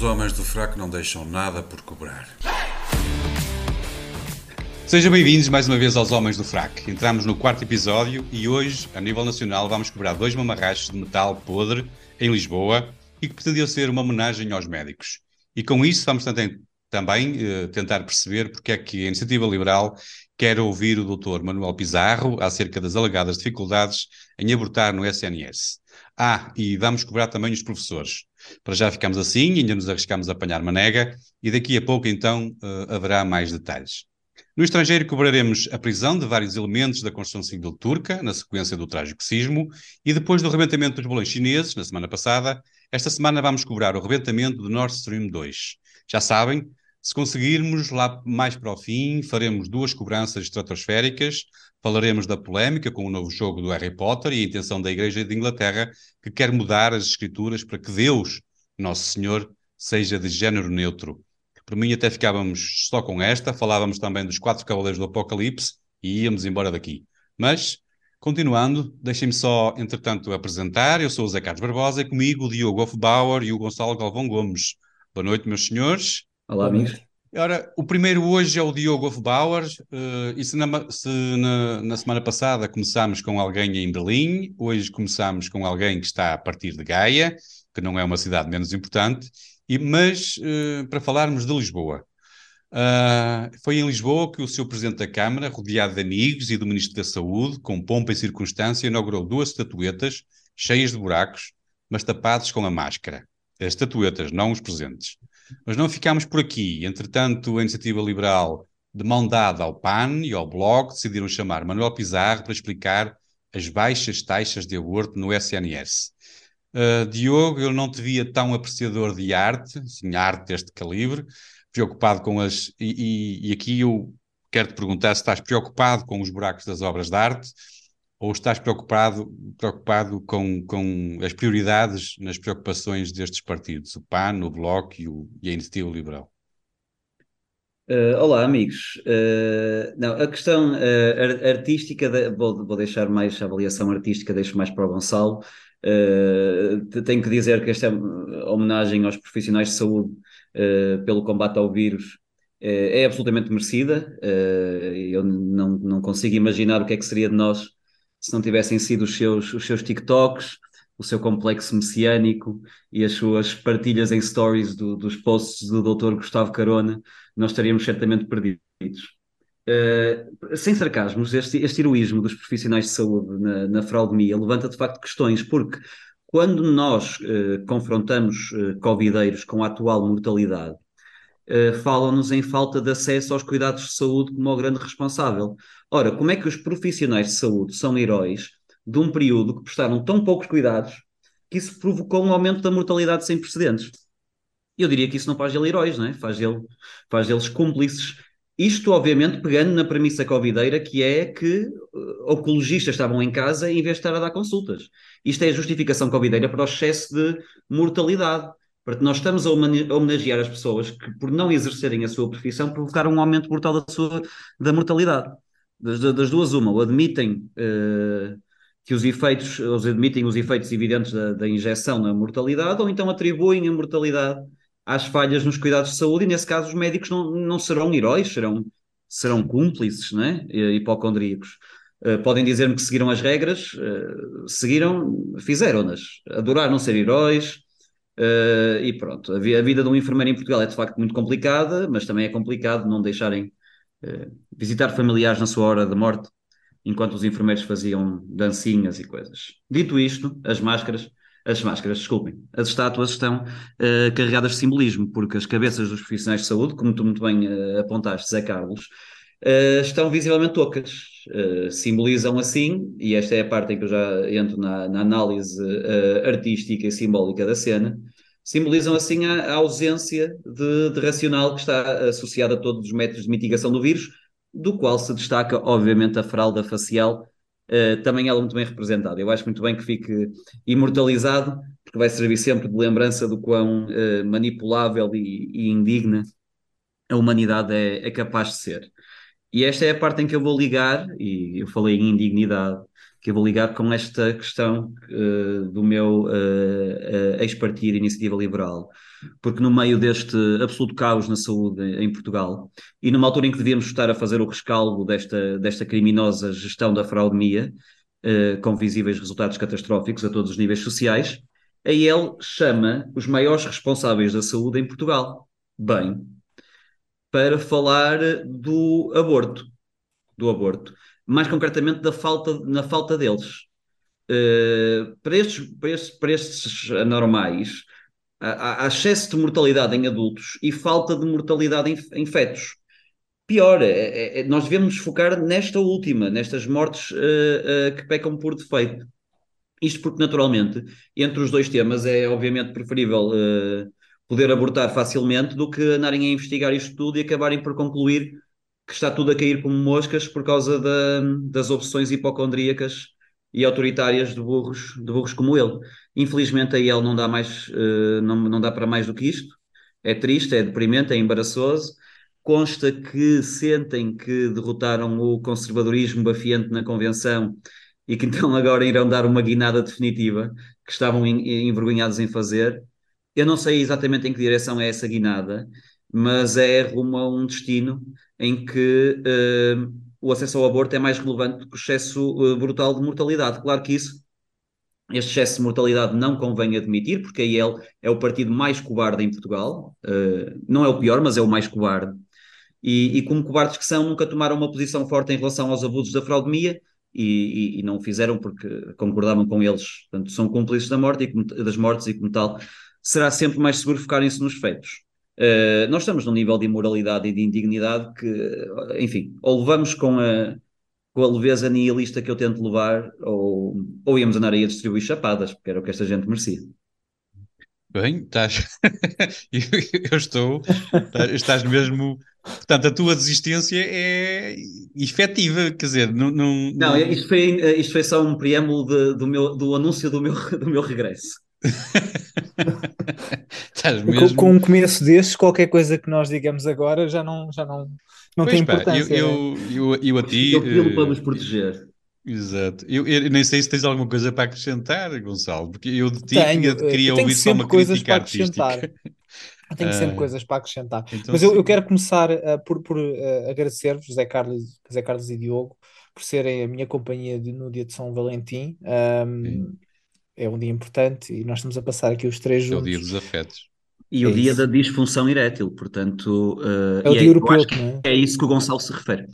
Os homens do fraco não deixam nada por cobrar. Sejam bem-vindos mais uma vez aos Homens do Fraco. Entramos no quarto episódio e hoje, a nível nacional, vamos cobrar dois mamarrachos de metal podre em Lisboa e que pretendiam ser uma homenagem aos médicos. E com isso vamos também, também eh, tentar perceber porque é que a Iniciativa Liberal quer ouvir o Dr. Manuel Pizarro acerca das alegadas dificuldades em abortar no SNS. Ah, e vamos cobrar também os professores. Para já ficamos assim, ainda nos arriscamos a apanhar manega e daqui a pouco então uh, haverá mais detalhes. No estrangeiro cobraremos a prisão de vários elementos da construção civil turca, na sequência do trágico sismo, e depois do rebentamento dos balões chineses, na semana passada, esta semana vamos cobrar o rebentamento do Nord Stream 2. Já sabem, se conseguirmos lá mais para o fim, faremos duas cobranças estratosféricas, falaremos da polémica com o novo jogo do Harry Potter e a intenção da Igreja de Inglaterra, que quer mudar as escrituras para que Deus, Nosso Senhor, seja de género neutro. Por mim, até ficávamos só com esta, falávamos também dos quatro cavaleiros do Apocalipse e íamos embora daqui. Mas, continuando, deixem-me só, entretanto, apresentar. Eu sou o Zé Carlos Barbosa e comigo o Diogo Hofbauer e o Gonçalo Galvão Gomes. Boa noite, meus senhores. Olá, amigos. Ora, o primeiro hoje é o Diogo Hofbauer, uh, e se, na, se na, na, semana passada começámos com alguém em Berlim, hoje começámos com alguém que está a partir de Gaia, que não é uma cidade menos importante, e, mas uh, para falarmos de Lisboa. Uh, foi em Lisboa que o seu Presidente da Câmara, rodeado de amigos e do Ministro da Saúde, com pompa e circunstância, inaugurou duas estatuetas cheias de buracos, mas tapadas com a máscara. As estatuetas, não os presentes. Mas não ficámos por aqui. Entretanto, a Iniciativa Liberal, de mão dada ao PAN e ao Bloco, decidiram chamar Manuel Pizarro para explicar as baixas taxas de aborto no SNS. Uh, Diogo, eu não te via tão apreciador de arte, sim, arte deste calibre, preocupado com as. E, e, e aqui eu quero te perguntar se estás preocupado com os buracos das obras de arte ou estás preocupado, preocupado com, com as prioridades nas preocupações destes partidos, o PAN, o Bloco e, o, e a Iniciativa Liberal? Uh, olá, amigos. Uh, não, a questão uh, artística, de, vou, vou, deixar mais a avaliação artística, deixo mais para o Gonçalo. tenho que dizer que esta homenagem aos profissionais de saúde pelo combate ao vírus é absolutamente merecida. eu não, não consigo imaginar o que é que seria de nós se não tivessem sido os seus, os seus TikToks, o seu complexo messiânico e as suas partilhas em stories do, dos posts do Dr. Gustavo Carona, nós estaríamos certamente perdidos. Uh, sem sarcasmos, este, este heroísmo dos profissionais de saúde na, na fraudemia levanta de facto questões, porque quando nós uh, confrontamos uh, covideiros com a atual mortalidade, uh, falam-nos em falta de acesso aos cuidados de saúde como o grande responsável. Ora, como é que os profissionais de saúde são heróis de um período que prestaram tão poucos cuidados que isso provocou um aumento da mortalidade sem precedentes? Eu diria que isso não faz ele heróis, não é? faz, ele, faz eles cúmplices. Isto, obviamente, pegando na premissa covideira, que é que uh, ocologistas estavam em casa em vez de estar a dar consultas. Isto é a justificação covideira para o excesso de mortalidade. Porque nós estamos a homenagear as pessoas que, por não exercerem a sua profissão, provocaram um aumento brutal da, sua, da mortalidade das, das duas, uma, ou admitem uh, que os efeitos, ou admitem os efeitos evidentes da, da injeção na mortalidade, ou então atribuem a mortalidade às falhas nos cuidados de saúde, e nesse caso os médicos não, não serão heróis, serão, serão cúmplices, né? hipocondríacos. Uh, podem dizer-me que seguiram as regras, uh, seguiram, fizeram-nas. Adoraram ser heróis, uh, e pronto. A, vida de um enfermeiro em Portugal é de facto muito complicada, mas também é complicado não deixarem visitar familiares na sua hora de morte, enquanto os enfermeiros faziam dancinhas e coisas. Dito isto, as máscaras, as máscaras, desculpem, as estátuas estão uh, carregadas de simbolismo, porque as cabeças dos profissionais de saúde, como tu muito bem uh, apontaste, Zé Carlos, uh, estão visivelmente ocas. simbolizam assim, e esta é a parte em que eu já entro na, na análise artística e simbólica da cena, simbolizam assim a, a ausência de, de, racional que está associada a todos os métodos de mitigação do vírus, do qual se destaca, obviamente, a fralda facial, uh, também ela muito bem representada. Eu acho muito bem que fique imortalizado, porque vai servir sempre de lembrança do quão uh, manipulável e, e, indigna a humanidade é, é capaz de ser. E esta é a parte em que eu vou ligar, e eu falei em indignidade, que eu vou ligar com esta questão uh, do meu uh, uh, ex-partido Iniciativa Liberal. Porque no meio deste absoluto caos na saúde em Portugal, e numa altura em que devíamos estar a fazer o rescaldo desta, desta criminosa gestão da fraudemia, com visíveis resultados catastróficos a todos os níveis sociais, a ele chama os maiores responsáveis da saúde em Portugal. Bem, para falar do aborto, do aborto, mais concretamente da falta, na falta deles. Uh, para, estes, para, estes, para estes anormais, há, há, excesso de mortalidade em adultos e falta de mortalidade em, em fetos. Pior, é, é, é nós devemos focar nesta última, nestas mortes uh, uh, que pecam por defeito. Isto porque, naturalmente, entre os dois temas é obviamente preferível poder abortar facilmente do que andarem a investigar isto tudo e acabarem por concluir que está tudo a cair como moscas por causa da, das opções hipocondríacas e autoritárias de burros, de burros como ele. Infelizmente a ele não dá mais, uh, não, não dá para mais do que isto. É triste, é deprimente, é embaraçoso. Consta que sentem que derrotaram o conservadorismo bafiante na convenção e que então agora irão dar uma guinada definitiva que estavam envergonhados em fazer eu não sei exatamente em que direção é essa guinada, mas é rumo a um destino em que uh, o acesso ao aborto é mais relevante do que o excesso uh, brutal de mortalidade. Claro que isso, este excesso de mortalidade não convém admitir, porque a IEL é o partido mais cobarde em Portugal, uh, não é o pior, mas é o mais cobarde. E, e, como cobardes que são, nunca tomaram uma posição forte em relação aos abusos da fraudemia e, e, e não o fizeram porque concordavam com eles. Portanto, são cúmplices da morte e, das mortes e, como tal, será sempre mais seguro focarem-se nos feitos. Uh, nós estamos num nível de imoralidade e de indignidade que, enfim, ou levamos com a, com a leveza nihilista que eu tento levar, ou, ou íamos andar aí a distribuir chapadas, porque era o que esta gente merecia. Bem, estás. eu estou. Estás mesmo. Portanto, a tua desistência é efetiva, quer dizer, não. Não, não... não isto, foi, isto foi só um preâmbulo de, do, meu, do anúncio do meu, do meu regresso. mesmo... com, um começo desses, qualquer coisa que nós digamos agora já não, já não, não tem pá, importância. Eu, né? eu, eu, eu, a ti. Eu para nos proteger. Exato. Eu, eu, nem sei se tens alguma coisa para acrescentar, Gonçalo, porque eu de ti tenho, queria ouvir só uma crítica artística. Tenho sempre uh, coisas para acrescentar. Então, Mas eu, eu, quero começar uh, por, por uh, agradecer-vos, José Carlos, José Carlos e Diogo, por serem a minha companhia de, no dia de São Valentim. Um, é um dia importante e nós estamos a passar aqui os três juntos. É o dia dos afetos. E é o dia isso. da disfunção erétil, portanto. Uh, é o dia é, europeu, não é? É isso que o Gonçalo se refere.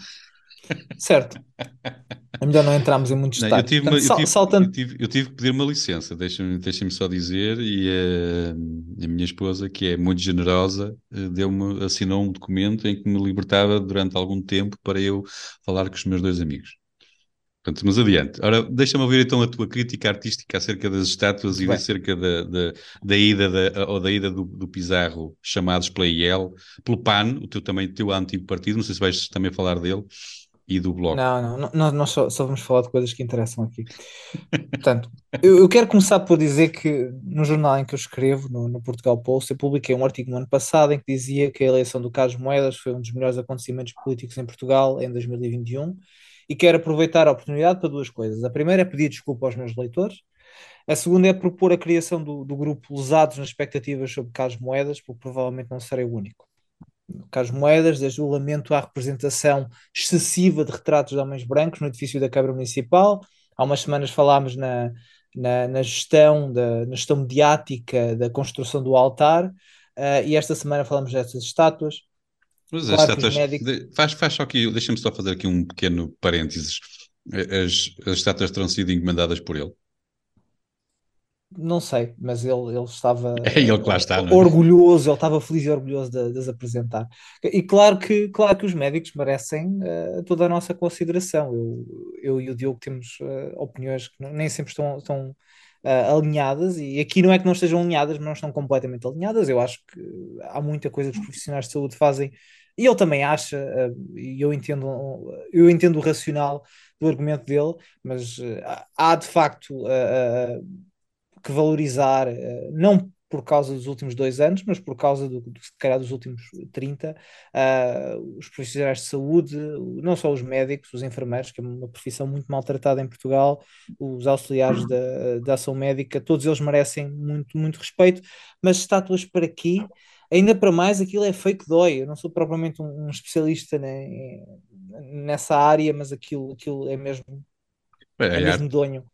Certo. É melhor não entrarmos em muitos detalhes. Eu tive, Portanto, eu, tive, saltando... eu, tive, eu tive que pedir uma licença, deixem-me deixem só dizer, e a, a, minha esposa, que é muito generosa, eh, deu-me, assinou um documento em que me libertava durante algum tempo para eu falar com os meus dois amigos. Portanto, mas adiante. Ora, deixa-me ouvir então a tua crítica artística acerca das estátuas Muito e bem. acerca da, da, da, ida da, ou da ida do, do Pizarro, chamados pela IEL, pelo PAN, o teu também teu antigo partido, não sei se vais também falar dele, e do Bloco. Não, não, nós, nós só, só, vamos falar de coisas que interessam aqui. Portanto, eu, eu, quero começar por dizer que no jornal em que eu escrevo, no, no Portugal Post, eu publiquei um artigo no ano passado em que dizia que a eleição do Carlos Moedas foi um dos melhores acontecimentos políticos em Portugal em 2021 e quero aproveitar a oportunidade para duas coisas. A primeira é pedir desculpa aos meus leitores, a segunda é propor a criação do, do grupo Lesados nas expectativas sobre Carlos Moedas, porque provavelmente não serei o único. Carlos Moedas, desde o lamento à representação excessiva de retratos de homens brancos no edifício da Câmara Municipal. Há umas semanas falámos na, na, na gestão, da, na gestão mediática da construção do altar, uh, e esta semana falamos destas estátuas. Mas claro estátuas, médicos... faz, faz só aqui, deixa-me só fazer aqui um pequeno parênteses. As, as estátuas terão sido encomendadas por ele? Não sei, mas ele, ele estava é ele que lá está, é? orgulhoso, ele estava feliz e orgulhoso de, de as apresentar. E claro que, claro que os médicos merecem uh, toda a nossa consideração. Eu, eu e o Diogo temos uh, opiniões que nem sempre estão, estão uh, alinhadas, e aqui não é que não estejam alinhadas, mas não estão completamente alinhadas. Eu acho que há muita coisa que os profissionais de saúde fazem, e ele também acha, uh, e eu entendo, eu entendo o racional do argumento dele, mas uh, há de facto que valorizar, não por causa dos últimos dois anos, mas por causa do, se calhar dos últimos 30, uh, ah, os profissionais de saúde, não só os médicos, os enfermeiros, que é uma profissão muito maltratada em Portugal, os auxiliares da, da ação médica, todos eles merecem muito, muito respeito, mas estátuas para aqui, ainda para mais aquilo é fake dói. Eu não sou propriamente um, um especialista né, nessa área, mas aquilo, aquilo é mesmo, é, é mesmo donho.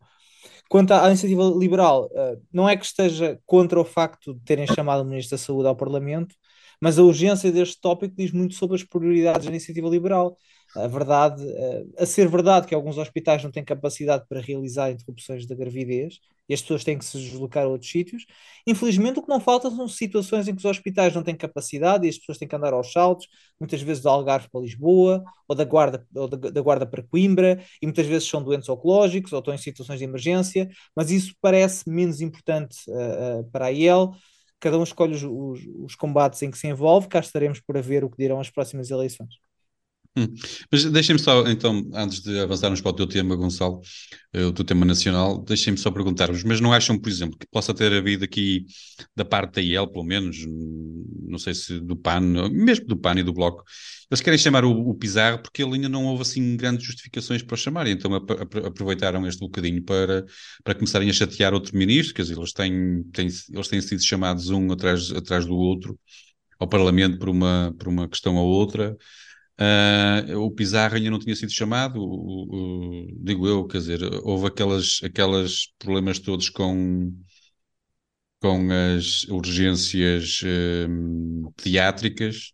Quanto à iniciativa liberal, uh, não é que esteja contra o facto de terem chamado o Ministro da Saúde ao Parlamento, mas a urgência deste tópico diz muito sobre as prioridades da iniciativa liberal a verdade, eh, a ser verdade que alguns hospitais não têm capacidade para realizar interrupções da gravidez e as pessoas têm que se deslocar a outros sítios. Infelizmente, o que não falta são situações em que os hospitais não têm capacidade e as pessoas têm que andar aos saltos, muitas vezes do Algarve para Lisboa, ou da Guarda, ou da, da Guarda para Coimbra, e muitas vezes são doentes oncológicos ou estão em situações de emergência, mas isso parece menos importante uh, uh, para a IEL. Cada um escolhe os, os, os combates em que se envolve, cá estaremos para ver o que dirão as próximas eleições. Hum. Mas deixem-me só, então, antes de avançarmos para o teu tema, Gonçalo, eh, o teu tema nacional, deixem-me só perguntar-vos, mas não acham, por exemplo, que possa ter havido aqui, da parte da IEL, pelo menos, não sei se do PAN, mesmo do PAN e do Bloco, eles querem chamar o, o Pizarro porque ele ainda não houve assim grandes justificações para o chamar, então aproveitaram este bocadinho para, para começarem a chatear outro ministro, quer dizer, eles têm, têm, eles têm sido chamados um atrás, atrás do outro ao Parlamento por uma, por uma questão ou outra. Uh, o Pizarro ainda não tinha sido chamado, o, o, digo eu, quer dizer, houve aquelas, aquelas problemas todos com, com as urgências uh, pediátricas,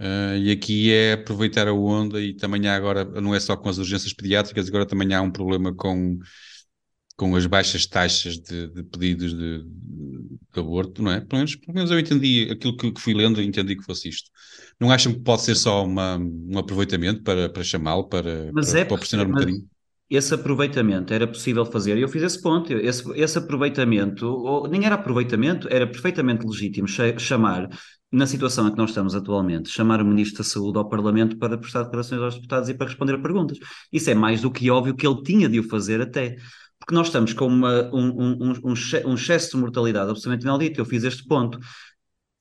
uh, e aqui é aproveitar a onda, e também há agora, não é só com as urgências pediátricas, agora também há um problema com, com as baixas taxas de, de pedidos de, de, aborto, não é? Pelo menos, pelo menos eu entendi aquilo que, que fui lendo, entendi que fosse isto. Não acham que pode ser só uma, um aproveitamento para, para chamá-lo, para, mas para, é, para pressionar um bocadinho? Esse aproveitamento era possível fazer, e eu fiz esse ponto. Esse, esse aproveitamento, ou, nem era aproveitamento, era perfeitamente legítimo chamar, na situação em que nós estamos atualmente, chamar o Ministro da Saúde ao Parlamento para prestar declarações aos deputados e para responder a perguntas. Isso é mais do que óbvio que ele tinha de o fazer até porque nós estamos com uma, um, um, um, um excesso de mortalidade absolutamente inaudito. Eu fiz este ponto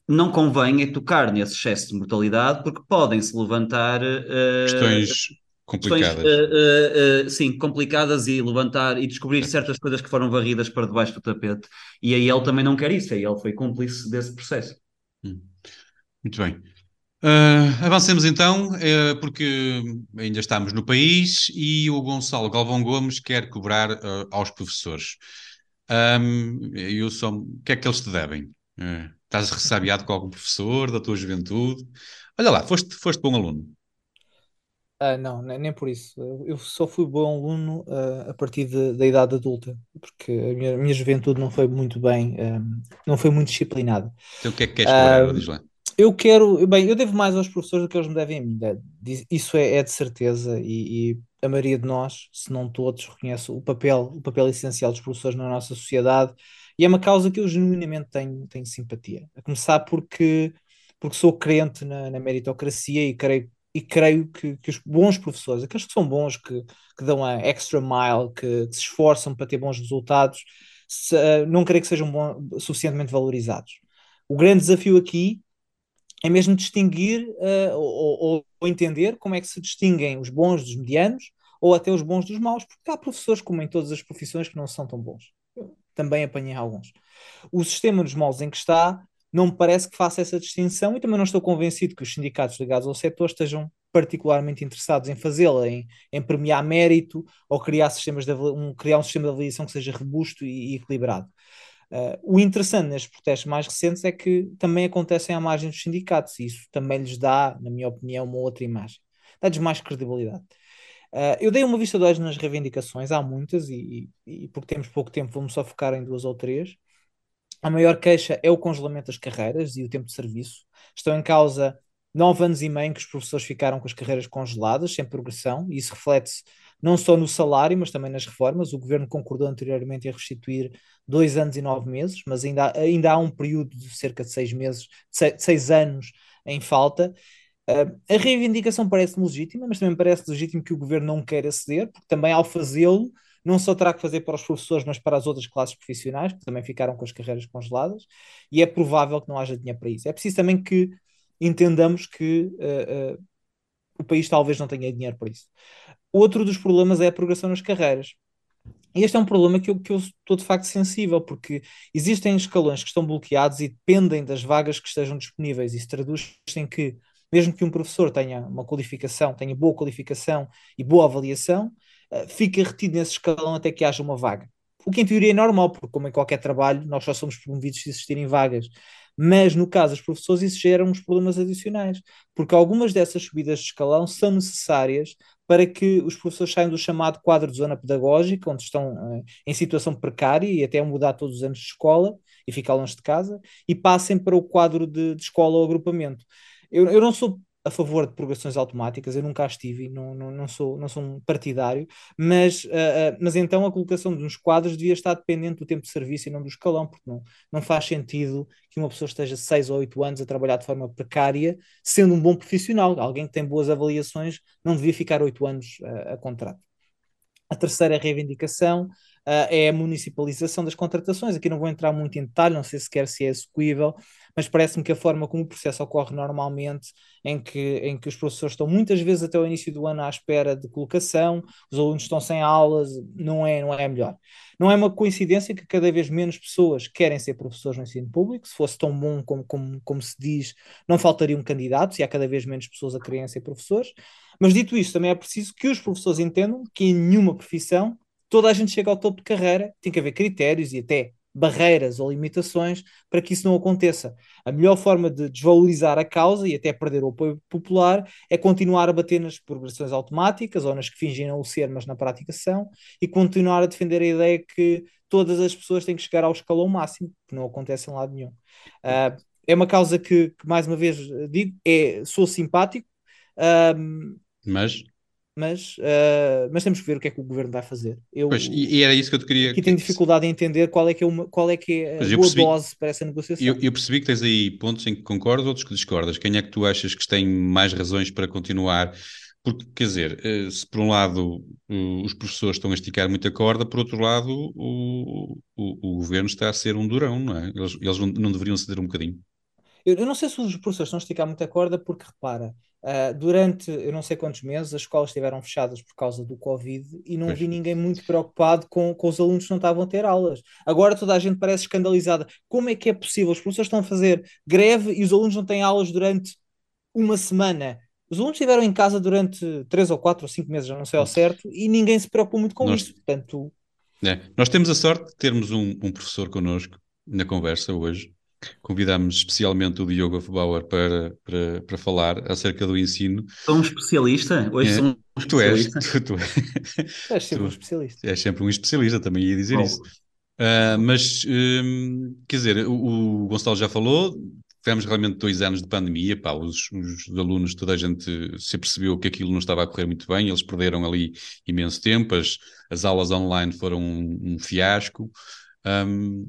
não convém é tocar nesse excesso de mortalidade porque podem-se levantar uh, questões complicadas. Questões, uh, uh, sim, complicadas e levantar e descobrir certas coisas que foram varridas para debaixo do tapete. E aí ele também não quer isso, aí ele foi cúmplice desse processo. Hum. Muito bem. Avancemos então, porque ainda estamos no país e o Gonçalo Galvão Gomes quer cobrar aos professores. Um, eu só, o que é que eles te devem? Estás ressabiado com algum professor da tua juventude? Olha lá, foste, foste bom aluno. Ah, não, nem, por isso. Eu só fui bom aluno uh, a partir de, da idade adulta, porque a minha, a minha juventude não foi muito bem, um, ah, não foi muito disciplinada. Então o que é que queres cobrar? Uh, Diz lá. Eu quero, bem, eu devo mais aos professores do que eles me devem a mim. Isso é, é de certeza, e, e, a maioria de nós, se não todos, reconhece o papel, o papel essencial dos professores na nossa sociedade e é uma causa que eu genuinamente tenho, tenho simpatia. A começar porque, porque sou crente na, na meritocracia e creio, e creio que, que, os bons professores, aqueles que são bons, que, que dão a extra mile, que, que se esforçam para ter bons resultados, se, uh, não creio que sejam bom, suficientemente valorizados. O grande desafio aqui é mesmo distinguir uh, ou, ou, entender como é que se distinguem os bons dos medianos ou até os bons dos maus, porque há professores, como em todas as profissões, que não são tão bons também apanhei alguns. O sistema dos moldes em que está não me parece que faça essa distinção e também não estou convencido que os sindicatos ligados ao setor estejam particularmente interessados em fazê-la, em, em, premiar mérito ou criar, sistemas de, um, criar um sistema de avaliação que seja robusto e, e equilibrado. Uh, o interessante nestes protestos mais recentes é que também acontecem à margem dos sindicatos e isso também lhes dá, na minha opinião, uma outra imagem. Dá-lhes mais credibilidade. Uh, eu dei uma vista de olhos nas reivindicações, há muitas, e, e, porque temos pouco tempo, vamos só focar em duas ou três. A maior queixa é o congelamento das carreiras e o tempo de serviço. Estão em causa nove anos e meio que os professores ficaram com as carreiras congeladas, sem progressão, e isso reflete-se não só no salário, mas também nas reformas. O governo concordou anteriormente em restituir dois anos e nove meses, mas ainda, ainda há um período de cerca de seis meses, de seis, seis anos em falta. Uh, a reivindicação parece legítima, mas também parece legítimo que o governo não queira ceder, porque também ao fazê-lo não só terá que fazer para os professores, mas para as outras classes profissionais, que também ficaram com as carreiras congeladas, e é provável que não haja dinheiro para isso. É preciso também que entendamos que uh, uh, o país talvez não tenha dinheiro para isso. Outro dos problemas é a progressão nas carreiras. E este é um problema que eu, que eu estou de facto sensível, porque existem escalões que estão bloqueados e dependem das vagas que estejam disponíveis. Isso traduz em que, mesmo que um professor tenha uma qualificação, tenha boa qualificação e boa avaliação, uh, fica retido nesse escalão até que haja uma vaga. O que em teoria é normal, porque como em qualquer trabalho, nós só somos promovidos se existirem vagas. Mas no caso dos professores, isso gera uns problemas adicionais, porque algumas dessas subidas de escalão são necessárias para que os professores saiam do chamado quadro de zona pedagógica, onde estão uh, em situação precária e até mudar todos os anos de escola e ficar longe de casa, e passem para o quadro de, de escola ou agrupamento. Eu, eu não sou a favor de progressões automáticas, eu nunca as tive, não, não, não, sou, não sou um partidário, mas, uh, uh, mas então a colocação de uns quadros devia estar dependente do tempo de serviço e não do escalão, porque não, não faz sentido que uma pessoa esteja 6 ou 8 anos a trabalhar de forma precária, sendo um bom profissional. Alguém que tem boas avaliações não devia ficar 8 anos uh, a contrato. A terceira reivindicação uh, é a municipalização das contratações. Aqui não vou entrar muito em detalhe, não sei sequer se é execuível, mas parece-me que a forma como o processo ocorre normalmente, em que, em que os professores estão muitas vezes até o início do ano à espera de colocação, os alunos estão sem aulas, não é, não é melhor. Não é uma coincidência que cada vez menos pessoas querem ser professores no ensino público, se fosse tão bom como, como, como se diz, não faltariam candidatos e há cada vez menos pessoas a quererem ser professores. Mas dito isso, também é preciso que os professores entendam que em nenhuma profissão toda a gente chega ao topo de carreira, tem que haver critérios e até barreiras ou limitações para que isso não aconteça. A melhor forma de desvalorizar a causa e até perder o apoio popular é continuar a bater nas progressões automáticas ou nas que fingem não ser, mas na prática são, e continuar a defender a ideia que todas as pessoas têm que chegar ao escalão máximo, que não acontece em lado nenhum. Uh, é uma causa que, que, mais uma vez digo, é, sou simpático, uh, mas mas, uh, mas temos que ver o que é que o governo vai fazer. Eu, pois, e era isso que eu te queria. Aqui tenho dificuldade em entender qual é que é, uma, qual é, que é a boa percebi, dose para essa negociação. Eu, eu, percebi que tens aí pontos em que concordas, outros que discordas. Quem é que tu achas que tem mais razões para continuar? Porque, quer dizer, eh, se por um lado os professores estão a esticar muita corda, por outro lado o, o, o governo está a ser um durão, não é? Eles, eles não, não deveriam ceder um bocadinho. Eu, eu, não sei se os professores estão a esticar muita corda, porque repara, Uh, durante eu não sei quantos meses as escolas estiveram fechadas por causa do Covid e não pois. vi ninguém muito preocupado com, com os alunos que não estavam a ter aulas. Agora toda a gente parece escandalizada. Como é que é possível? Os professores estão a fazer greve e os alunos não têm aulas durante uma semana. Os alunos estiveram em casa durante três ou quatro ou cinco meses, já não sei ao certo, e ninguém se preocupa muito com Nós... isso. Portanto, é. Nós temos a sorte de termos um, um professor connosco na conversa hoje Convidámos especialmente o Diogo Afbauer para, para, para falar acerca do ensino. Sou um especialista? Hoje é, sou um tu és, tu, tu, és sempre tu, um especialista. És sempre um especialista, também ia dizer oh. isso. Uh, mas, um, quer dizer, o, o, Gonçalo já falou, tivemos realmente dois anos de pandemia, pá, os, os, alunos, toda a gente se percebeu que aquilo não estava a correr muito bem, eles perderam ali imenso tempo, as, as aulas online foram um, um fiasco. Um,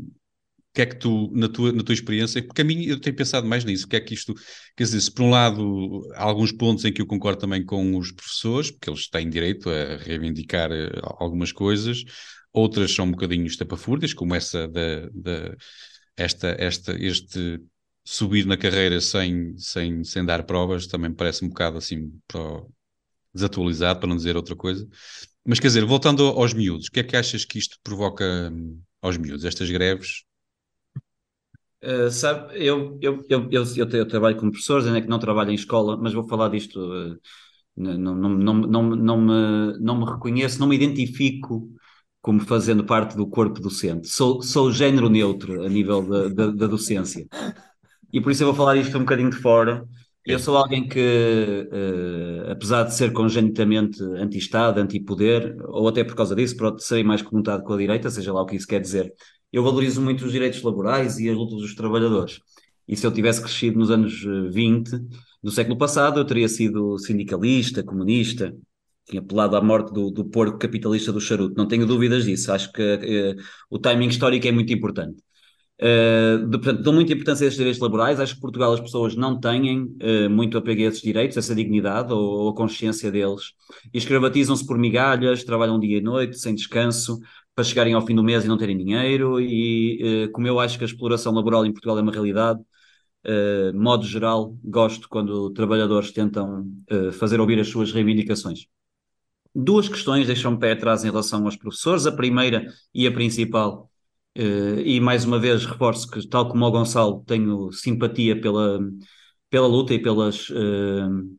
que é que tu, na tua, na tua experiência, porque a mim eu tenho pensado mais nisso, que é que isto, quer dizer, se por um lado há alguns pontos em que eu concordo também com os professores, porque eles têm direito a reivindicar eh, algumas coisas, outras são um bocadinho estapafúrdias, como essa da, da esta, esta, este subir na carreira sem, sem, sem dar provas, também parece um bocado assim desatualizado, para não dizer outra coisa. Mas quer dizer, voltando aos miúdos, o que é que achas que isto provoca hum, aos miúdos, estas greves? Uh, sabe, eu, eu, eu, eu, eu, trabalho com professores, ainda que não trabalho em escola, mas vou falar disto. Uh, não, não, não, não, não, me, não me reconheço, não me identifico como fazendo parte do corpo docente. Sou, sou género neutro a nível da, da, da docência. E por isso eu vou falar isto um bocadinho de fora. Eu sou alguém que, uh, apesar de ser congenitamente anti-Estado, anti-poder, ou até por causa disso, por serem mais conotado com a direita, seja lá o que isso quer dizer, eu valorizo muito os direitos laborais e as lutas dos trabalhadores. E se eu tivesse crescido nos anos 20 eh, do século passado, eu teria sido sindicalista, comunista, tinha apelado à morte do, do porco capitalista do charuto. Não tenho dúvidas disso. Acho que uh, o timing histórico é muito importante. Uh, de, portanto, dou muita importância a estes direitos laborais. Acho que Portugal as pessoas não têm uh, muito apego a esses direitos, essa dignidade ou, ou a consciência deles. E escravatizam-se por migalhas, trabalham dia e noite, sem descanso, para chegarem ao fim do mês e não terem dinheiro. E uh, como eu acho que a exploração laboral em Portugal é uma realidade, uh, modo geral, gosto quando trabalhadores tentam fazer ouvir as suas reivindicações. Duas questões deixam-me pé atrás em relação aos professores. A primeira e a principal Uh, e mais uma vez reforço que, tal como o Gonçalo, tenho simpatia pela, pela luta e pelas, uh,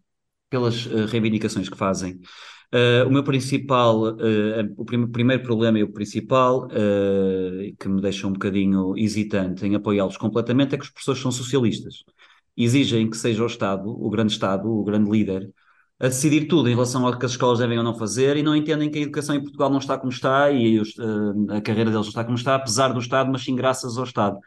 pelas uh, reivindicações que fazem. O meu principal, o prim primeiro problema e o principal, que me deixa um bocadinho hesitante em apoiá-los completamente, é que os professores são socialistas. Exigem que seja o Estado, o grande Estado, o grande líder, a decidir tudo em relação ao que as escolas devem ou não fazer e não entendem que a educação em Portugal não está como está e os, a carreira deles não está como está, apesar do Estado, mas sim graças ao Estado.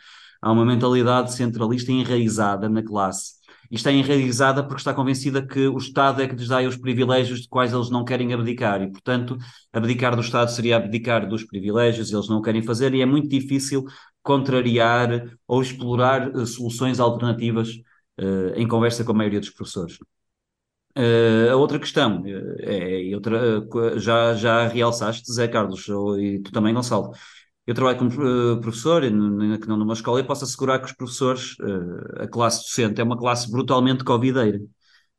Há uma mentalidade centralista enraizada na classe. E está enraizada porque está convencida que o Estado é que lhes dá os privilégios de quais eles não querem abdicar. E, portanto, abdicar do Estado seria abdicar dos privilégios, eles não querem fazer, e é muito difícil contrariar ou explorar uh, soluções alternativas uh, em conversa com a maioria dos professores. Uh, a outra questão, é, outra, já, já realçaste, Zé Carlos, e tu também, Gonçalo. Eu trabalho como uh, professor, que não numa escola, e posso assegurar que os professores, uh, a classe docente, é uma classe brutalmente covideira.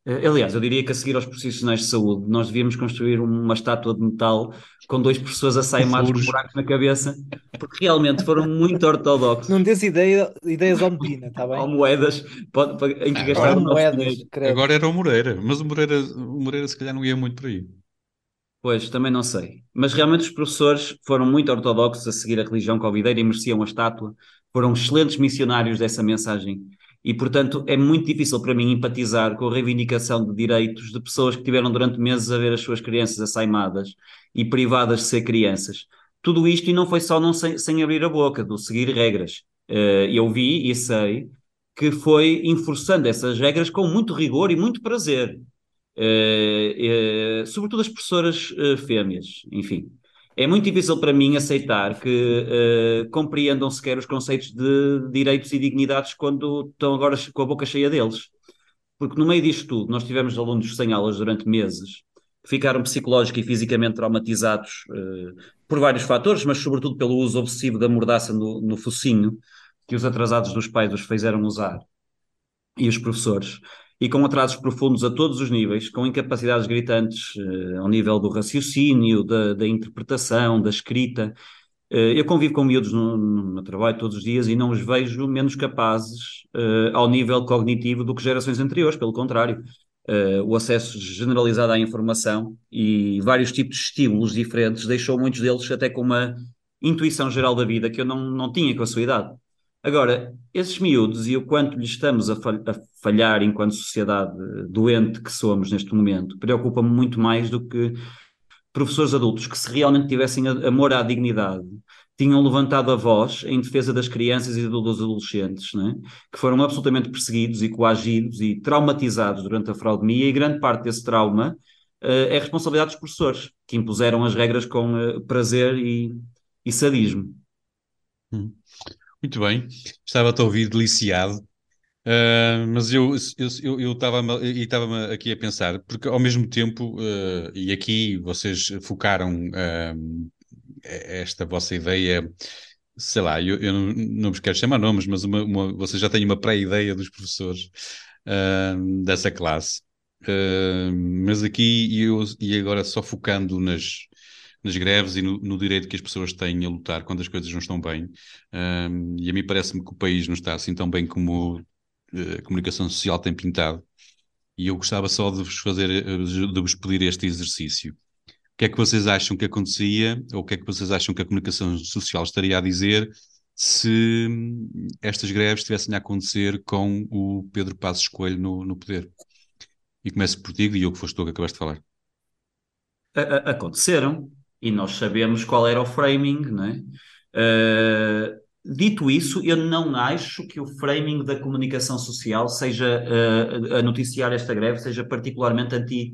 Uh, aliás, eu diria que a seguir aos profissionais de saúde, nós devíamos construir uma estátua de metal com dois professores a sair com buracos na cabeça, porque realmente foram muito ortodoxos. Não tens ideia, ideias ao Medina, está bem? Ou moedas pode, em que gastar moedas. Agora era o Moreira, mas o Moreira, o Moreira se calhar não ia muito por aí. Pois, também não sei. Mas realmente os professores foram muito ortodoxos a seguir a religião covideira e mereciam a estátua. Foram excelentes missionários dessa mensagem. E, portanto, é muito difícil para mim empatizar com a reivindicação de direitos de pessoas que tiveram durante meses a ver as suas crianças assaimadas e privadas de ser crianças. Tudo isto e não foi só não sem, sem abrir a boca, do seguir regras. Uh, eu vi e sei que foi enforçando essas regras com muito rigor e muito prazer. Uh, uh, sobretudo as professoras fêmeas, enfim. É muito difícil para mim aceitar que compreendam sequer os conceitos de direitos e dignidades quando estão agora com a boca cheia deles. Porque no meio disto tudo, nós tivemos alunos sem aulas durante meses, ficaram psicológica e fisicamente traumatizados uh, por vários fatores, mas sobretudo pelo uso obsessivo da mordaça no, no focinho que os atrasados dos pais os fizeram usar e os professores, e com atrasos profundos a todos os níveis, com incapacidades gritantes uh, ao nível do raciocínio, da, da interpretação, da escrita. Uh, eu convivo com miúdos no, no, trabalho todos os dias e não os vejo menos capazes ao nível cognitivo do que gerações anteriores, pelo contrário o acesso generalizado à informação e vários tipos de estímulos diferentes deixou muitos deles até com uma intuição geral da vida que eu não, não tinha com a sua idade. Agora, esses miúdos e o quanto lhes estamos a, falhar enquanto sociedade doente que somos neste momento, preocupa-me muito mais do que professores adultos que, se realmente tivessem amor à dignidade, tinham levantado a voz em defesa das crianças e dos adolescentes, né? que foram absolutamente perseguidos e coagidos e traumatizados durante a fraudemia, e grande parte desse trauma uh, é responsabilidade dos professores, que impuseram as regras com uh, prazer e, e sadismo. Hum. Muito bem, estava-te a ouvir deliciado, uh, mas eu estava aqui a pensar, porque ao mesmo tempo, e aqui vocês focaram é, esta vossa ideia, sei lá, eu, eu não, não vos quero chamar nomes, mas uma, uma, vocês já têm uma pré-ideia dos professores uh, dessa classe. Uh, mas aqui, eu, e agora só focando nas, nas greves e no, no, direito que as pessoas têm a lutar quando as coisas não estão bem. Uh, e a mim parece-me que o país não está assim tão bem como a comunicação social tem pintado. E eu gostava só de vos fazer, de vos pedir este exercício que é que vocês acham que acontecia, ou o que é que vocês acham que a comunicação social estaria a dizer se estas greves estivessem a acontecer com o Pedro Passos Coelho no, no poder? E começo por ti, e eu que foste tu que acabaste de falar. aconteceram, e nós sabemos qual era o framing, não é? Uh, dito isso, eu não acho que o framing da comunicação social seja uh, a noticiar esta greve seja particularmente anti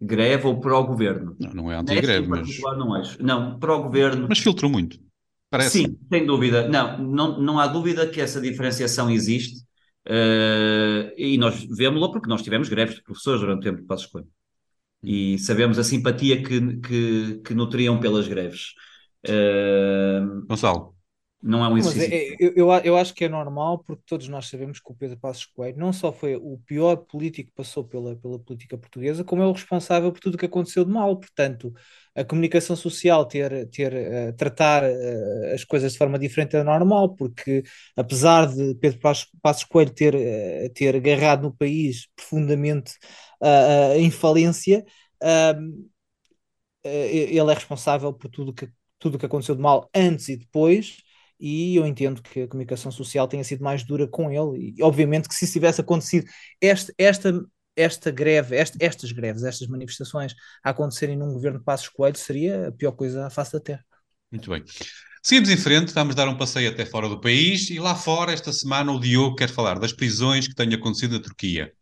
greve ou pró-governo. Não, não é anti-greve, mas... Não acho. Não, pró-governo... Mas filtrou muito. Parece. Sim, sem dúvida. Não, não, não há dúvida que essa diferenciação existe. Uh, e nós vemos-la porque nós tivemos greves de professores durante o tempo de Passos Coelho. E sabemos a simpatia que, que, que nutriam pelas greves. Uh, Gonçalo. Não é um exercício. Mas é, eu, eu, eu, acho que é normal, porque todos nós sabemos que o Pedro Passos Coelho não só foi o pior político que passou pela, pela política portuguesa, como é o responsável por tudo o que aconteceu de mal. Portanto, a comunicação social ter, ter uh, tratar uh, as coisas de forma diferente é normal, porque apesar de Pedro Passos, Passos Coelho ter, uh, ter agarrado no país profundamente em falência, ele é responsável por tudo que, tudo que aconteceu de mal antes e depois e eu entendo que a comunicação social tenha sido mais dura com ele. E obviamente que se tivesse acontecido esta, esta, esta greve, esta, estas greves, estas manifestações a acontecerem num governo de Passos Coelho, seria a pior coisa à face da Terra. Muito bem. Seguimos em frente, vamos dar um passeio até fora do país e lá fora, esta semana, o Diogo quer falar das prisões que têm acontecido na Turquia.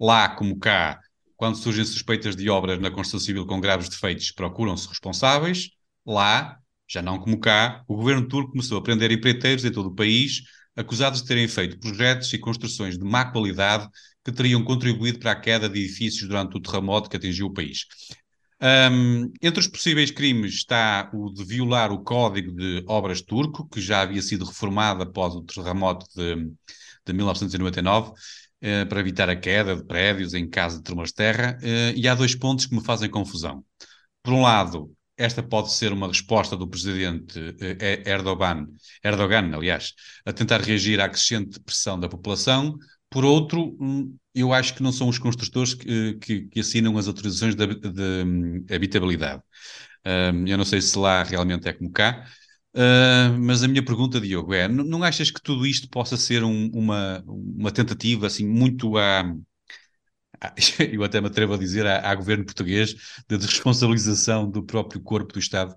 Lá, como cá, quando surgem suspeitas de obras na construção civil com graves defeitos, procuram-se responsáveis. Lá, já não como cá, o governo turco começou a prender empreiteiros em todo o país, acusados de terem feito projetos e construções de má qualidade que teriam contribuído para a queda de edifícios durante o terremoto que atingiu o país. Um, entre os possíveis crimes está o de violar o Código de Obras Turco, que já havia sido reformado após o terremoto de, de 1999, uh, eh, para evitar a queda de prédios em caso de tremores de terra, uh, e há dois pontos que me fazem confusão. Por um lado, esta pode ser uma resposta do presidente eh, Erdogan, Erdogan, aliás, a tentar reagir à crescente pressão da população. Por outro, hum, eu acho que não são os construtores que, que, que assinam as autorizações de, de, hum, habitabilidade. Um, eu não sei se lá realmente é como cá, uh, mas a minha pergunta, Diogo, é: não, achas que tudo isto possa ser um, uma, uma tentativa assim muito à eu até me atrevo a dizer, à, governo português, de responsabilização do próprio corpo do Estado?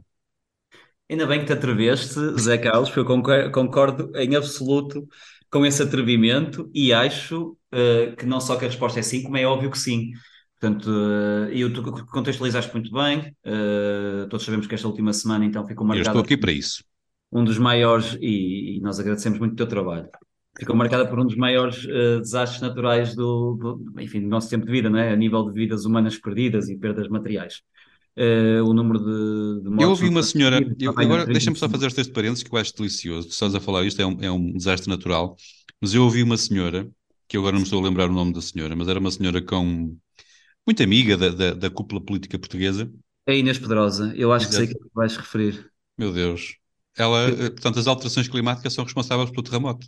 Ainda bem que te atreveste, Zé Carlos, porque eu concordo em absoluto com esse atrevimento e acho uh, que não só que a resposta é sim, como é óbvio que sim. Portanto, uh, eu tu contextualizaste muito bem, uh, todos sabemos que esta última semana então ficou marcada... Eu estou aqui para isso. Um dos maiores, e, e nós agradecemos muito o teu trabalho, ficou marcada por um dos maiores uh, desastres naturais do, do, enfim, do nosso tempo de vida, não é? a nível de vidas humanas perdidas e perdas materiais. Uh, o número de, de mortes. Eu ouvi uma senhora, eu, agora deixa-me só fazer este parênteses que eu acho delicioso. Estás a falar isto, é um, é um desastre natural, mas eu ouvi uma senhora, que agora não me estou a lembrar o nome da senhora, mas era uma senhora com muito amiga da, da, da cúpula política portuguesa. É Inês Pedrosa, eu acho Exato. que sei que vais referir. Meu Deus. Ela, eh, portanto, as alterações climáticas são responsáveis pelo terremoto.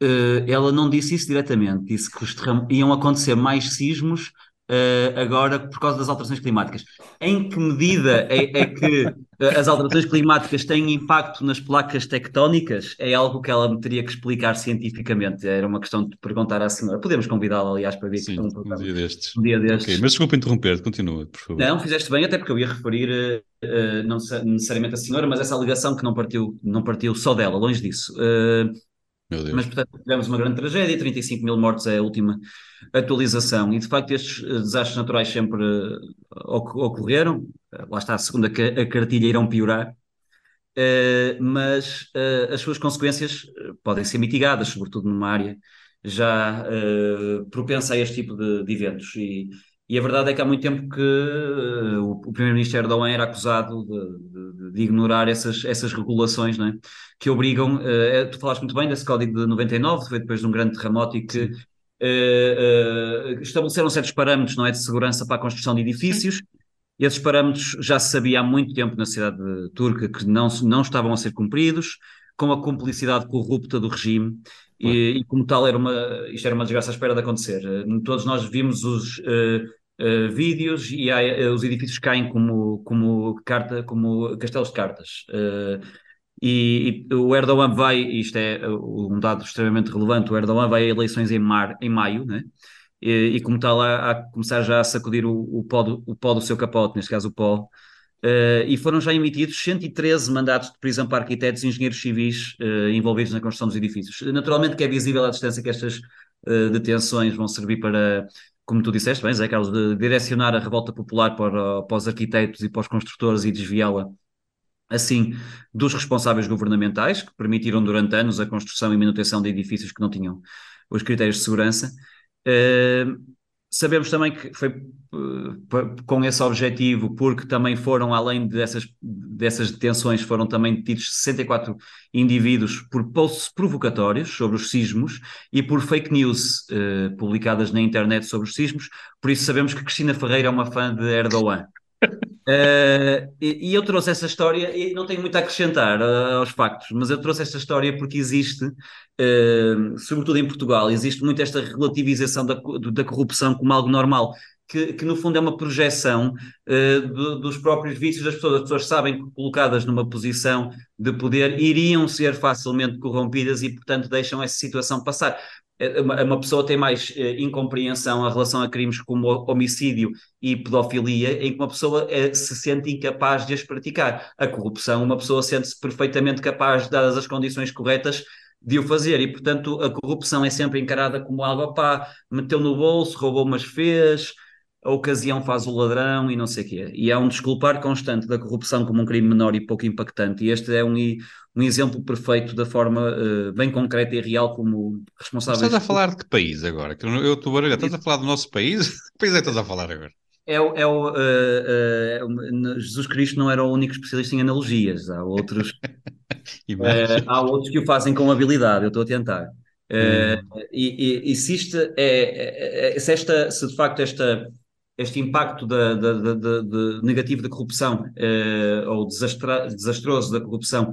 Uh, ela não disse isso diretamente, disse que os iam acontecer mais sismos uh, agora por causa das alterações climáticas. Em que medida é, é que as alterações climáticas têm impacto nas placas tectónicas? É algo que ela me teria que explicar cientificamente. Era uma questão de perguntar à senhora. Podemos convidá-la, aliás, para ver Sim, um, um dia destes. Um dia destes. Okay, mas desculpa interromper, continua, por favor. Não, fizeste bem, até porque eu ia referir, uh, não necessariamente a senhora, mas essa aligação que não partiu, não partiu só dela, longe disso. Uh, mas, portanto, tivemos uma grande tragédia, 35 mil mortos é a última atualização, e de facto estes eh, desastres naturais sempre uh, ocorreram, uh, lá está a segunda a cartilha irão piorar, uh, mas as suas consequências podem ser mitigadas, sobretudo numa área já propensa a este tipo de, de eventos, e, e, a verdade é que há muito tempo que o, o primeiro-ministro Erdogan era acusado de, de, de, ignorar essas, essas regulações, não é? que obrigam, uh, tu falaste muito bem desse código de 99, foi depois de um grande terremoto e que uh, uh, estabeleceram certos parâmetros não é, de segurança para a construção de edifícios. E esses parâmetros já se sabia há muito tempo na cidade turca que não, não estavam a ser cumpridos, com a cumplicidade corrupta do regime, e, e, como tal era uma, isto era uma desgraça à espera de acontecer. Todos nós vimos os uh, vídeos e há, os edifícios caem como, como, carta, como castelos de cartas. E, e, o Erdogan vai, isto é um dado extremamente relevante, o Erdogan vai a eleições em, mar, em maio, né? e, e como tal a, a, começar já a sacudir o, o, pó do, o pó do seu capote, neste caso o pó, uh, e foram já emitidos 113 mandatos de prisão para arquitetos e engenheiros civis uh, envolvidos na construção dos edifícios. Naturalmente que é visível à distância que estas uh, detenções vão servir para, como tu disseste bem, Zé Carlos, de direcionar a revolta popular para, para os arquitetos e para os construtores e desviá-la assim dos responsáveis governamentais, que permitiram durante anos a construção e manutenção de edifícios que não tinham os critérios de segurança. Uh, sabemos também que foi uh, com esse objetivo, porque também foram, além dessas, dessas detenções, foram também detidos 64 indivíduos por posts provocatórios sobre os sismos e por fake news uh, publicadas na internet sobre os sismos. Por isso sabemos que Cristina Ferreira é uma fã de Erdogan. Uh, e, e, eu trouxe essa história, e não tenho muito a acrescentar uh, aos factos, mas eu trouxe esta história porque existe, uh, sobretudo em Portugal, existe muito esta relativização da, da corrupção como algo normal, que, que no fundo é uma projeção do, dos próprios vícios das pessoas. As pessoas sabem que colocadas numa posição de poder iriam ser facilmente corrompidas e, portanto, deixam essa situação passar. É, uma pessoa tem mais eh, incompreensão em relação a crimes como homicídio e pedofilia, em que uma pessoa eh, se sente incapaz de as praticar. A corrupção, uma pessoa sente-se perfeitamente capaz, dadas as condições corretas, de o fazer. E, portanto, a corrupção é sempre encarada como algo, pá, meteu no bolso, roubou, mas fez a ocasião faz o ladrão e não sei o quê. E há um desculpar constante da corrupção como um crime menor e pouco impactante. E este é um, um exemplo perfeito da forma uh, bem concreta e real como responsável. Estás a falar de que país agora? Eu estou barulhado. Estás a falar do nosso país? que país é que estás a falar agora? É, o, é o uh, uh, Jesus Cristo não era o único especialista em analogias. Há outros, há outros que o fazem com habilidade. Eu estou a tentar. Hum. E, e, e, se, isto é, é, é, se, esta, se de facto esta este impacto da, da, da, da negativo da corrupção uh, ou desastra, desastroso da corrupção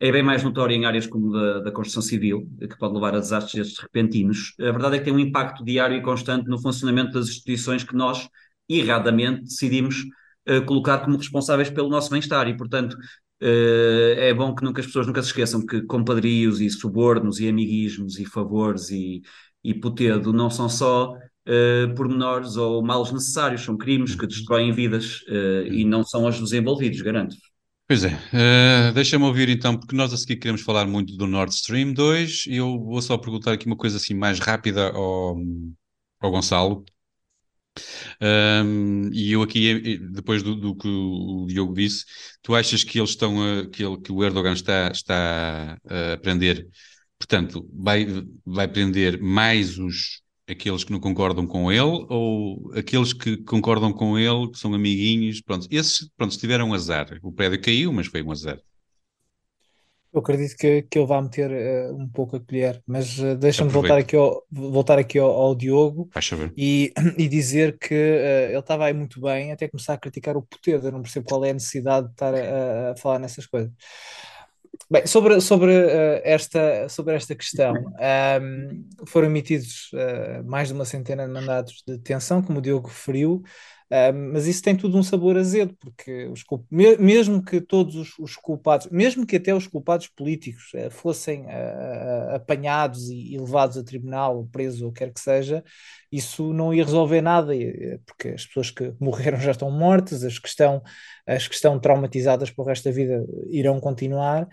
é bem mais notório em áreas como da, da construção civil, que pode levar a desastres repentinos. A verdade é que tem um impacto diário e constante no funcionamento das instituições que nós, erradamente, decidimos uh, colocar como responsáveis pelo nosso bem-estar e, portanto, uh, é bom que nunca as pessoas nunca se esqueçam que compadrios e subornos e amiguismos e favores e, e putedo não são só uh, pormenores ou males necessários, são crimes que destroem vidas uh, e não são os dos envolvidos, garanto. Pois é, uh, deixa-me ouvir então, porque nós a seguir queremos falar muito do Nord Stream 2 e eu vou só perguntar aqui uma coisa assim mais rápida ao, ao Gonçalo. Um, e eu aqui, depois do, do, que o Diogo disse, tu achas que eles estão a, que, ele, que o Erdogan está, está a prender, portanto, vai, vai prender mais os, aqueles que não concordam com ele ou aqueles que concordam com ele, que são amiguinhos, pronto, esses, pronto, tiveram azar. O prédio caiu, mas foi um azar. Eu acredito que, que ele vai meter uh, um pouco a colher, mas uh, deixa-me voltar aqui, ao, voltar aqui ao, ao Diogo e, e dizer que uh, ele estava aí muito bem até começar a criticar o Potedo. Eu não percebo qual é a necessidade de estar a, a falar nessas coisas. Bem, sobre, sobre, uh, esta, sobre esta questão, um, ehm, foram emitidos uh, mais de uma centena de mandatos de detenção, como o Diogo referiu, mas isso tem tudo um sabor azedo, porque os, mesmo que todos os, os, culpados, mesmo que até os culpados políticos uh, fossem uh, apanhados e, e, levados a tribunal, ou presos, ou quer que seja, isso não ia resolver nada, porque as pessoas que morreram já estão mortas, as que estão, as que estão traumatizadas para o resto da vida irão continuar.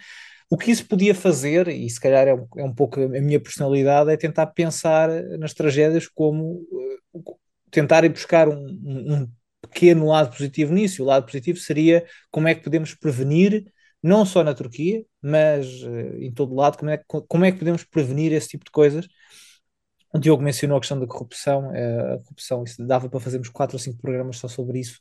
O que isso podia fazer, e se calhar é um, é um pouco a minha personalidade, é tentar pensar nas tragédias como tentar ir buscar um, um, pequeno lado positivo nisso. O lado positivo seria como é que podemos prevenir, não só na Turquia, mas uh, em todo lado, como é, como é que podemos prevenir esse tipo de coisas o Diogo mencionou a questão da corrupção, eh, a corrupção, isso dava para fazermos quatro ou cinco programas só sobre isso.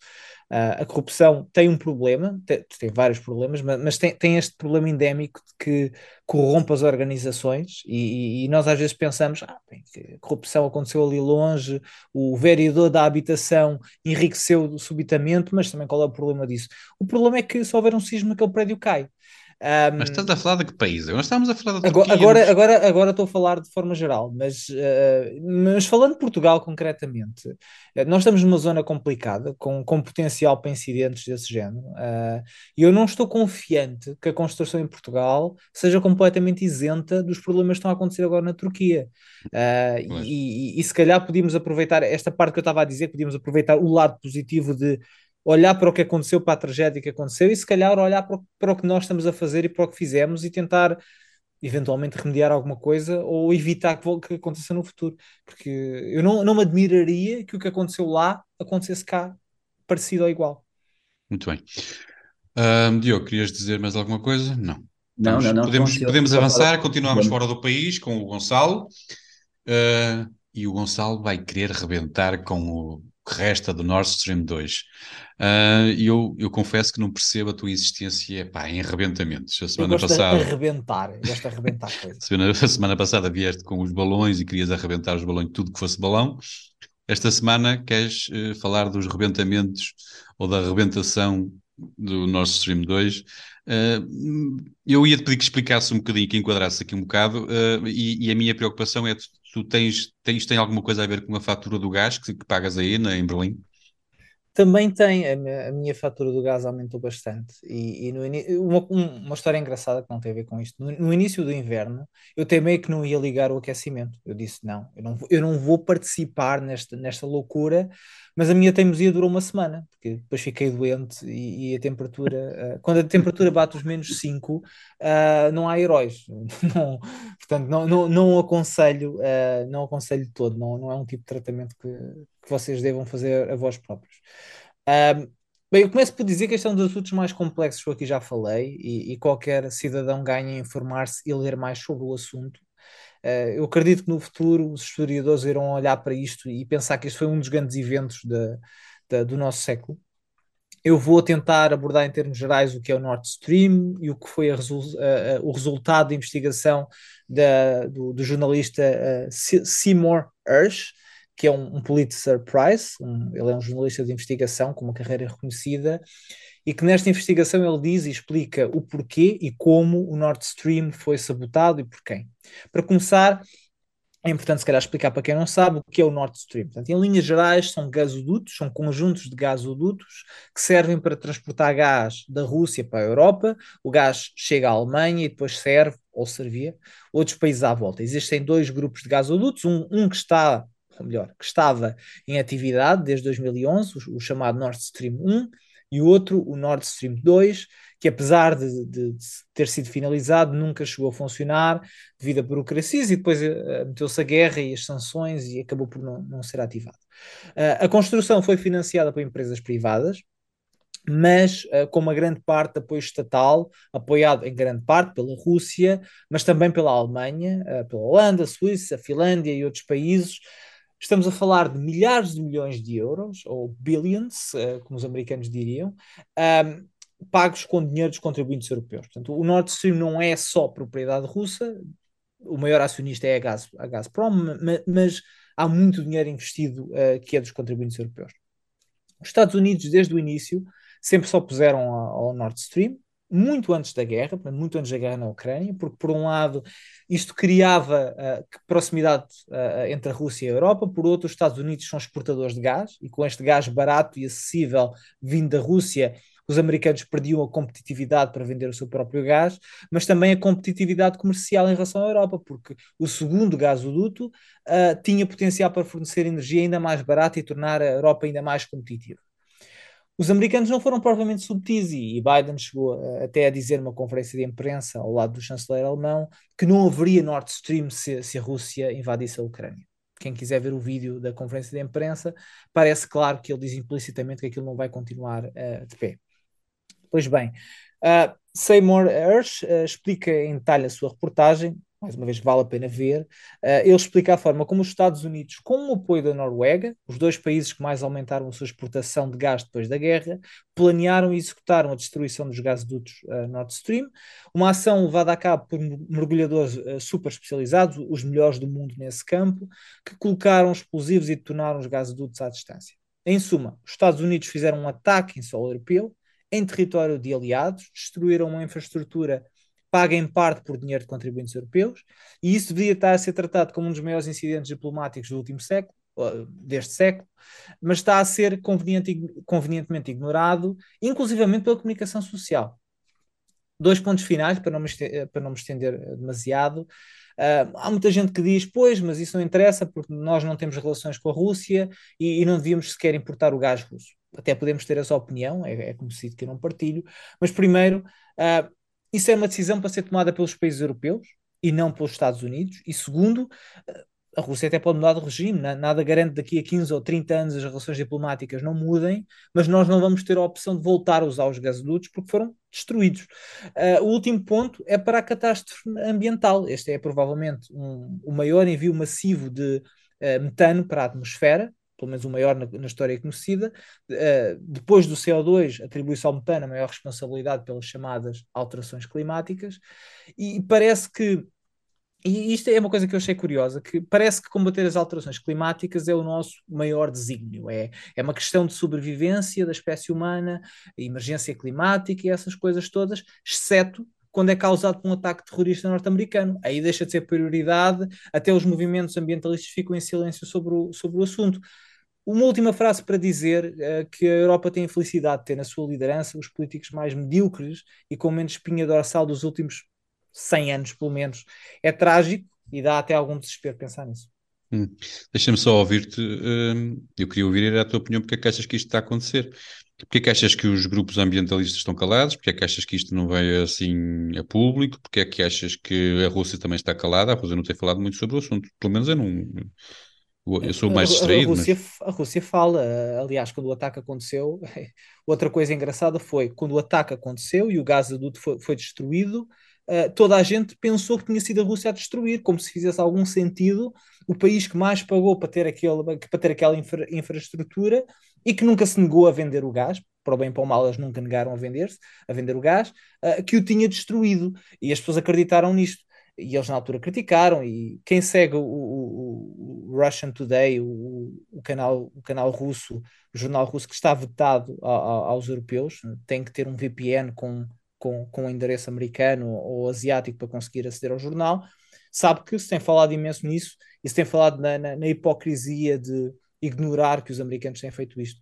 Uh, a corrupção tem um problema, tem, tem vários problemas, mas, mas, tem, tem este problema endémico de que corrompe as organizações e, e, nós às vezes pensamos ah, bem, a corrupção aconteceu ali longe, o vereador da habitação enriqueceu subitamente, mas também qual é o problema disso? O problema é que se houver um sismo aquele prédio cai. Um, mas estás a falar de que país? Nós estamos a falar da Turquia. Agora, agora, agora estou a falar de forma geral, mas, uh, mas falando de Portugal concretamente, uh, nós estamos numa zona complicada, com, com potencial para incidentes desse género, uh, e eu não estou confiante que a construção em Portugal seja completamente isenta dos problemas que estão a acontecer agora na Turquia. E, e, e, se calhar podíamos aproveitar esta parte que eu estava a dizer, podíamos aproveitar o lado positivo de olhar para o que aconteceu, para a tragédia que aconteceu e se calhar olhar para o, para o que nós estamos a fazer e para o que fizemos e tentar eventualmente remediar alguma coisa ou evitar que, que aconteça no futuro. Porque eu não, não me admiraria que o que aconteceu lá acontecesse cá parecido ou igual. Muito bem. Uh, Diogo, querias dizer mais alguma coisa? Não. Não, não, não. podemos, podemos avançar, continuamos fora do país com o Gonçalo. Uh, e o Gonçalo vai querer rebentar com o que resta do Nord Stream 2. Uh, E eu, eu confesso que não percebo a tua insistência pá, em arrebentamentos. A Eu semana gosto de passada. arrebentar, eu gosto de arrebentar coisas. Semana, a semana passada vieste com os balões e querias arrebentar os balões, tudo que fosse balão. Esta semana queres eh, falar dos rebentamentos ou da arrebentação do Nord Stream 2. Eh, eu ia te pedir que explicasse um bocadinho, que enquadrasse aqui um bocado, eh, e, e a minha preocupação é: tu, tens, tens tem alguma coisa a ver com a fatura do gás que, que pagas aí na, em Berlim? Também tem, a minha, a minha fatura do gás aumentou bastante. E, e no uma, um- uma história engraçada que não tem a ver com isto. No, no início do inverno, eu temei que não ia ligar o aquecimento. Eu disse: não, eu não, eu não vou participar nesta, nesta loucura. Mas a minha teimosia durou uma semana, porque depois fiquei doente e, e a temperatura, ah, quando a temperatura bate os menos 5, não há heróis. Não, portanto, não, não, não aconselho, ah, não aconselho todo, não, não é um tipo de tratamento que, que vocês devam fazer a vós próprios. Bem, eu começo por dizer que este é um dos assuntos mais complexos que eu aqui já falei e, e qualquer cidadão ganha em informar-se e ler mais sobre o assunto. Uh, eu acredito que no futuro os historiadores irão olhar para isto e pensar que este foi um dos grandes eventos da- da- do nosso século. Eu vou tentar abordar em termos gerais o que é o Nord Stream e o que foi a o resultado da investigação da- do, do jornalista Se- Seymour Hersh, que é um, um Pulitzer Prize, um- ele é um jornalista de investigação com uma carreira reconhecida, e que nesta investigação ele diz e explica o porquê e como o Nord Stream foi sabotado e por quem. Para começar, é importante, se calhar, explicar para quem não sabe o que é o Nord Stream. Portanto, em linhas gerais, são gasodutos, são conjuntos de gasodutos que servem para transportar gás da Rússia para a Europa. O gás chega à Alemanha e depois serve, ou servia, outros países à volta. Existem dois grupos de gasodutos, um, um que está, ou melhor, que estava em atividade desde 2011, o, o chamado Nord Stream 1, e o outro, o Nord Stream 2, que apesar de, de- de ter sido finalizado, nunca chegou a funcionar devido a burocracias e depois eh, meteu-se a guerra e as sanções e acabou por não, não ser ativado. Eh, a construção foi financiada por empresas privadas, mas uh, com uma grande parte de apoio estatal, apoiado em grande parte pela Rússia, mas também pela Alemanha, uh, pela Holanda, Suíça, Finlândia e outros países. Estamos a falar de milhares de milhões de euros, ou billions, uh, como os americanos diriam, um, pagos com dinheiro dos contribuintes europeus. Portanto, o Nord Stream não é só propriedade russa, o maior acionista é a, Gaz, a Gazprom, mas, há muito dinheiro investido uh, que é dos contribuintes europeus. Os Estados Unidos, desde o início, sempre se opuseram ao Nord Stream, muito antes da guerra, muito antes da guerra na Ucrânia, porque, por um lado, isto criava uh, proximidade uh, entre a Rússia e a Europa, por outro, os Estados Unidos são exportadores de gás, e com este gás barato e acessível vindo da Rússia, os americanos perdiam a competitividade para vender o seu próprio gás, mas também a competitividade comercial em relação à Europa, porque o segundo gasoduto uh, tinha potencial para fornecer energia ainda mais barata e tornar a Europa ainda mais competitiva. Os americanos não foram provavelmente subtis e Biden chegou até a dizer numa conferência de imprensa ao lado do chanceler alemão que não haveria Nord Stream se, se a Rússia invadisse a Ucrânia. Quem quiser ver o vídeo da conferência de imprensa, parece claro que ele diz implicitamente que aquilo não vai continuar uh, de pé. Pois bem, uh, Seymour Hersh uh, explica em detalhe a sua reportagem, mais uma vez vale a pena ver. Uh, ele explica a forma como os Estados Unidos, com o apoio da Noruega, os dois países que mais aumentaram a sua exportação de gás depois da guerra, planearam e executaram a destruição dos gasodutos Nord Stream, uma ação levada a cabo por mergulhadores super especializados, os melhores do mundo nesse campo, que colocaram explosivos e detonaram os gasodutos à distância. Em suma, os Estados Unidos fizeram um ataque em solo europeu, em território de aliados, destruíram uma infraestrutura paga em parte por dinheiro de contribuintes europeus, e isso deveria estar a ser tratado como um dos maiores incidentes diplomáticos do último século, deste século, mas está a ser conveniente, convenientemente ignorado, inclusivamente pela comunicação social. Dois pontos finais, para não me estender, para não me estender demasiado. Uh, há muita gente que diz, pois, mas isso não interessa porque nós não temos relações com a Rússia e, e não devíamos sequer importar o gás russo até podemos ter essa opinião, é, é conhecido que eu não partilho, mas primeiro, uh, isso é uma decisão para ser tomada pelos países europeus e não pelos Estados Unidos, e segundo, uh, a Rússia até pode mudar de regime, nada garante daqui a 15 ou 30 anos as relações diplomáticas não mudem, mas nós não vamos ter a opção de voltar a usar os gasodutos porque foram destruídos. Uh, o último ponto é para a catástrofe ambiental. Este é provavelmente um, o maior envio massivo de uh, metano para a atmosfera, pelo menos o maior na, na história conhecida. Uh, depois do CO2, atribui-se ao metano a maior responsabilidade pelas chamadas alterações climáticas, e parece que e isto é uma coisa que eu achei curiosa, que parece que combater as alterações climáticas é o nosso maior desígnio. É, é uma questão de sobrevivência da espécie humana, emergência climática e essas coisas todas, exceto quando é causado por um ataque terrorista norte-americano. Aí deixa de ser prioridade, até os movimentos ambientalistas ficam em silêncio sobre o, sobre o assunto. Uma última frase para dizer uh, que a Europa tem a felicidade de ter na sua liderança os políticos mais medíocres e com menos espinha dorsal dos últimos 100 anos, pelo menos. É trágico e dá até algum desespero pensar nisso. Hum. Deixa-me só ouvir-te. Hum, eu queria ouvir a tua opinião, porque é que achas que isto está a acontecer? Porque é que achas que os grupos ambientalistas estão calados? Porque é que achas que isto não veio assim a público? Porque é que achas que a Rússia também está calada? A Rússia não tem falado muito sobre o assunto. Pelo menos eu não. Eu sou mais distraído. A, Rússia, mas... a Rússia fala, aliás, quando o ataque aconteceu, outra coisa engraçada foi quando o ataque aconteceu e o gasoduto foi, foi destruído, uh, toda a gente pensou que tinha sido a Rússia a destruir, como se fizesse algum sentido o país que mais pagou para ter, aquele, para ter aquela infra, infraestrutura e que nunca se negou a vender o gás, para o bem e para o mal, eles nunca negaram a vender-se, a vender o gás, uh, que o tinha destruído. E as pessoas acreditaram nisto. E eles na altura criticaram, e quem segue o, o, o Russian Today, o, o, canal, o canal russo, o jornal russo que está vetado a, a, aos europeus, tem que ter um VPN com com, com endereço americano ou asiático para conseguir aceder ao jornal, sabe que se tem falado imenso nisso e se tem falado na, na, na hipocrisia de ignorar que os americanos têm feito isto.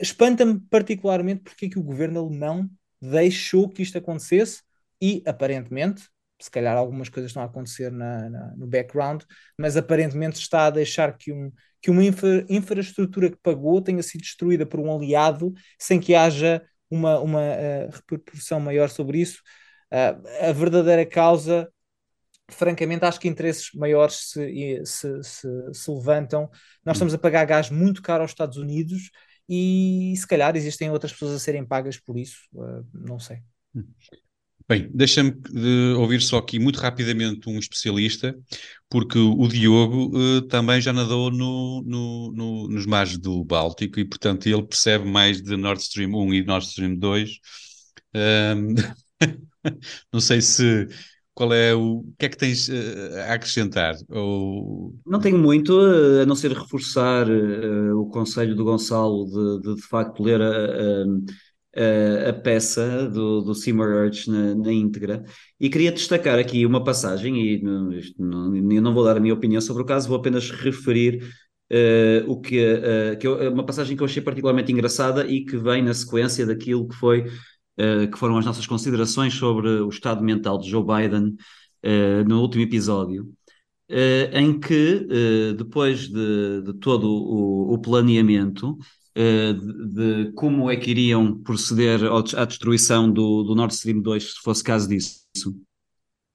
Espanta-me particularmente porque é que o governo alemão deixou que isto acontecesse e, aparentemente, se calhar algumas coisas estão a acontecer na, na, no background, mas aparentemente está a deixar que, um, que uma infra, infraestrutura que pagou tenha sido destruída por um aliado sem que haja uma, uma uh, repercussão maior sobre isso. Uh, a verdadeira causa, francamente, acho que interesses maiores se, se, se, se levantam. Nós estamos a pagar gás muito caro aos Estados Unidos e se calhar existem outras pessoas a serem pagas por isso, uh, não sei. Bem, deixa-me ouvir só aqui muito rapidamente um especialista, porque o Diogo uh, também já nadou no, no, no, nos mares do Báltico e, portanto, ele percebe mais de Nord Stream 1 e Nord Stream 2. Um, não sei se qual é o, o que é que tens uh, a acrescentar? Ou... Não tenho muito, a não ser reforçar uh, o conselho do Gonçalo de, de, de facto ler a, a a, peça do, do Seymour Urch na, na, íntegra e queria destacar aqui uma passagem e não, eu não vou dar a minha opinião sobre o caso, vou apenas referir uh, o que, uh, que eu, uma passagem que eu achei particularmente engraçada e que vem na sequência daquilo que foi uh, que foram as nossas considerações sobre o estado mental de Joe Biden no último episódio. em que, depois de, de todo o, o planeamento, de, de, como é que iriam proceder à destruição do, do Nord Stream 2, se fosse caso disso.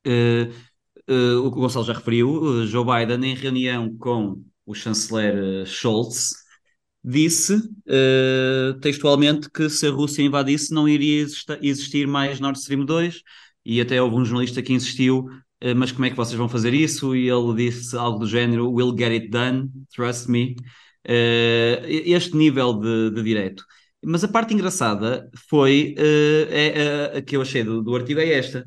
Uh, uh, o que o Gonçalo já referiu, Joe Biden, em reunião com o chanceler Scholz, disse textualmente que se a Rússia invadisse não iria existir mais Nord Stream 2 e até houve um jornalista que insistiu mas como é que vocês vão fazer isso? E ele disse algo do género: We'll get it done, trust me uh, este nível de, de direto. Mas a parte engraçada foi, uh, é, a que eu achei do, do artigo é esta.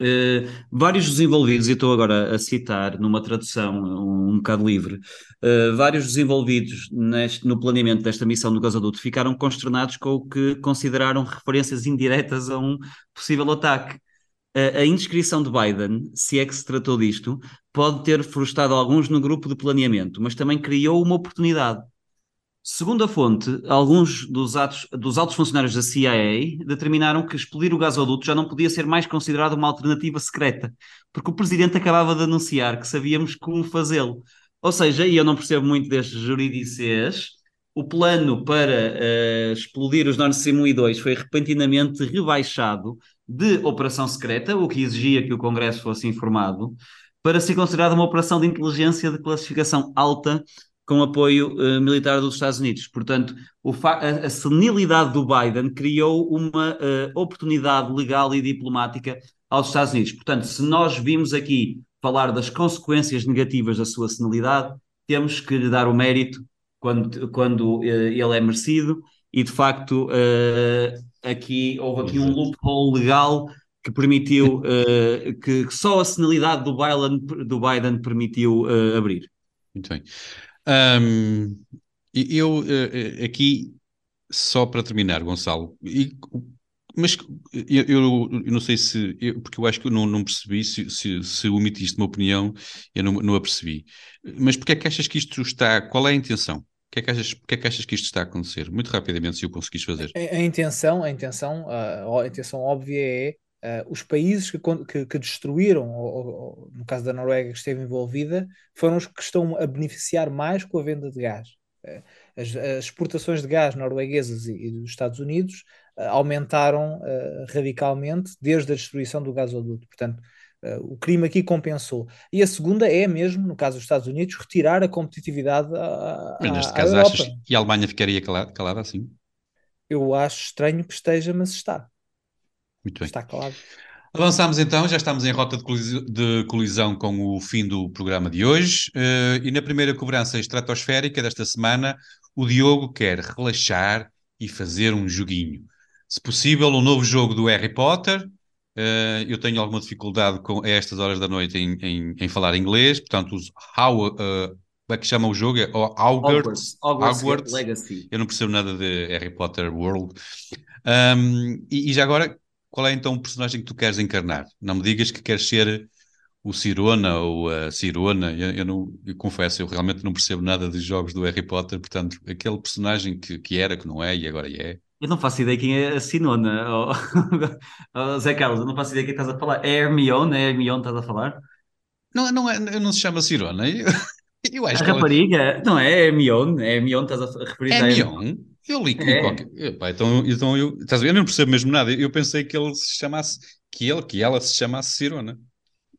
Uh, vários dos envolvidos, e estou agora a citar numa tradução um, um bocado livre, uh, vários dos envolvidos neste, no planeamento desta missão do gasoduto ficaram consternados com o que consideraram referências indiretas a um possível ataque a, indiscrição de Biden, se é que se tratou disto, pode ter frustrado alguns no grupo de planeamento, mas também criou uma oportunidade. Segundo a fonte, alguns dos, atos, dos altos funcionários da CIA determinaram que explodir o gasoduto já não podia ser mais considerado uma alternativa secreta, porque o presidente acabava de anunciar que sabíamos como fazê-lo. Ou seja, e eu não percebo muito destes juridicês, o plano para uh, explodir os Nord Stream 1 e 2 foi repentinamente rebaixado de operação secreta, o que exigia que o Congresso fosse informado, para ser considerada uma operação de inteligência de classificação alta com apoio uh, militar dos Estados Unidos. Portanto, a, a, senilidade do Biden criou uma uh, oportunidade legal e diplomática aos Estados Unidos. Portanto, se nós vimos aqui falar das consequências negativas da sua senilidade, temos que lhe dar o mérito quando, quando uh, ele é merecido e, de facto, aqui houve aqui um loophole legal que permitiu que, que, só a senilidade do Biden, do Biden permitiu abrir. Muito bem. Um, eu uh, aqui, só para terminar, Gonçalo, e, mas eu, eu, eu, não sei se, eu, porque eu acho que eu não, não percebi, se, se, se omitiste uma opinião, eu não, não a percebi. Mas porquê é que achas que isto está, qual é a intenção? Que é que porque é que achas que isto está a acontecer? Muito rapidamente, se o conseguires fazer. A, a intenção, a intenção, a, a intenção óbvia é Uh, os países que, que, que destruíram, ou, ou, no caso da Noruega que esteve envolvida, foram os que estão a beneficiar mais com a venda de gás. Uh, as, as, exportações de gás norueguesas e, e dos Estados Unidos uh, aumentaram radicalmente desde a destruição do gasoduto. Portanto, o crime aqui compensou. E a segunda é mesmo, no caso dos Estados Unidos, retirar a competitividade à, Mas neste caso, Europa. achas que a Alemanha ficaria calada, calada assim? Eu acho estranho que esteja, mas está. Muito bem. Está claro. Avançamos então, já estamos em rota de colisão com o fim do programa de hoje. Uh, e na primeira cobrança estratosférica desta semana, o Diogo quer relaxar e fazer um joguinho. Se possível, um novo jogo do Harry Potter. Uh, eu tenho alguma dificuldade com, a estas horas da noite em, em, em falar inglês, portanto, os how, uh, como é que chama o jogo? É Hogwarts, Hogwarts, Legacy. Eu não percebo nada de Harry Potter World. Um, e, e já agora qual é então o personagem que tu queres encarnar? Não me digas que queres ser o Cirona ou a Cirona. Eu, eu não eu confesso, eu realmente não percebo nada de jogos do Harry Potter, portanto, aquele personagem que, que era, que não é e agora é. Eu não faço ideia quem é a Sinona. Oh, oh, Zé Carlos, eu não faço ideia quem estás a falar. É Hermione? É Hermione que estás a falar? Não, não, é, não se chama Cirona. Eu, eu acho a rapariga? Ela... Não é Hermione? É Hermione, estás a referir a Hermione? Eu li é. qualquer. Epá, então, então eu, estás a ver? eu não percebo mesmo nada. Eu pensei que ele se chamasse, que ele, que ela se chamasse Cirona.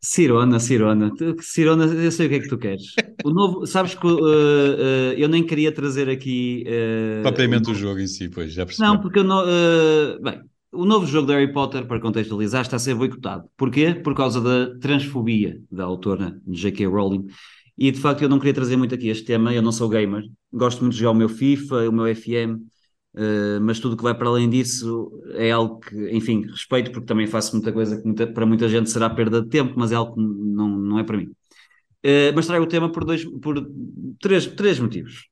Cirona, Cirona, Cirona, eu sei o que é que tu queres. O novo, sabes que uh, uh, eu nem queria trazer aqui uh, propriamente o, o, jogo em si, pois já percebi. Não, porque eu não, bem, o novo jogo de Harry Potter, para contextualizar, está a ser boicotado. Porquê? Por causa da transfobia da autora J.K. Rowling. E de facto eu não queria trazer muito aqui este tema, eu não sou gamer, gosto muito de jogar o meu FIFA, o meu FM, uh, eh, mas tudo que vai para além disso é algo que, enfim, respeito porque também faço muita coisa que muita, para muita gente será perda de tempo, mas é algo que não, não é para mim. Uh, mas trago o tema por, dois, por três, três motivos.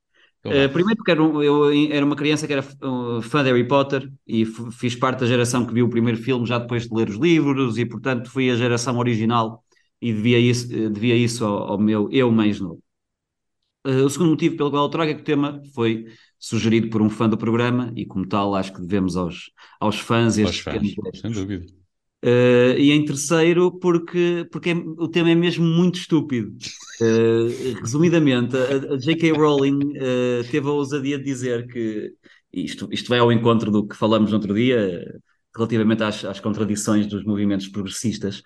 Uh, primeiro porque era, um, eu era uma criança que era fã de Harry Potter e fiz parte da geração que viu o primeiro filme já depois de ler os livros e portanto fui a geração original e devia isso, devia isso ao, ao meu eu mais novo. Uh, o segundo motivo pelo qual eu trago é que o tema foi sugerido por um fã do programa e, como tal, acho que devemos aos, aos fãs estes fãs, sem dúvida. Uh, e em terceiro, porque, porque é, o tema é mesmo muito estúpido. Uh, resumidamente, a, a J.K. Rowling uh, teve a ousadia de dizer que isto, isto vai ao encontro do que falamos no outro dia, relativamente às, às contradições dos movimentos progressistas,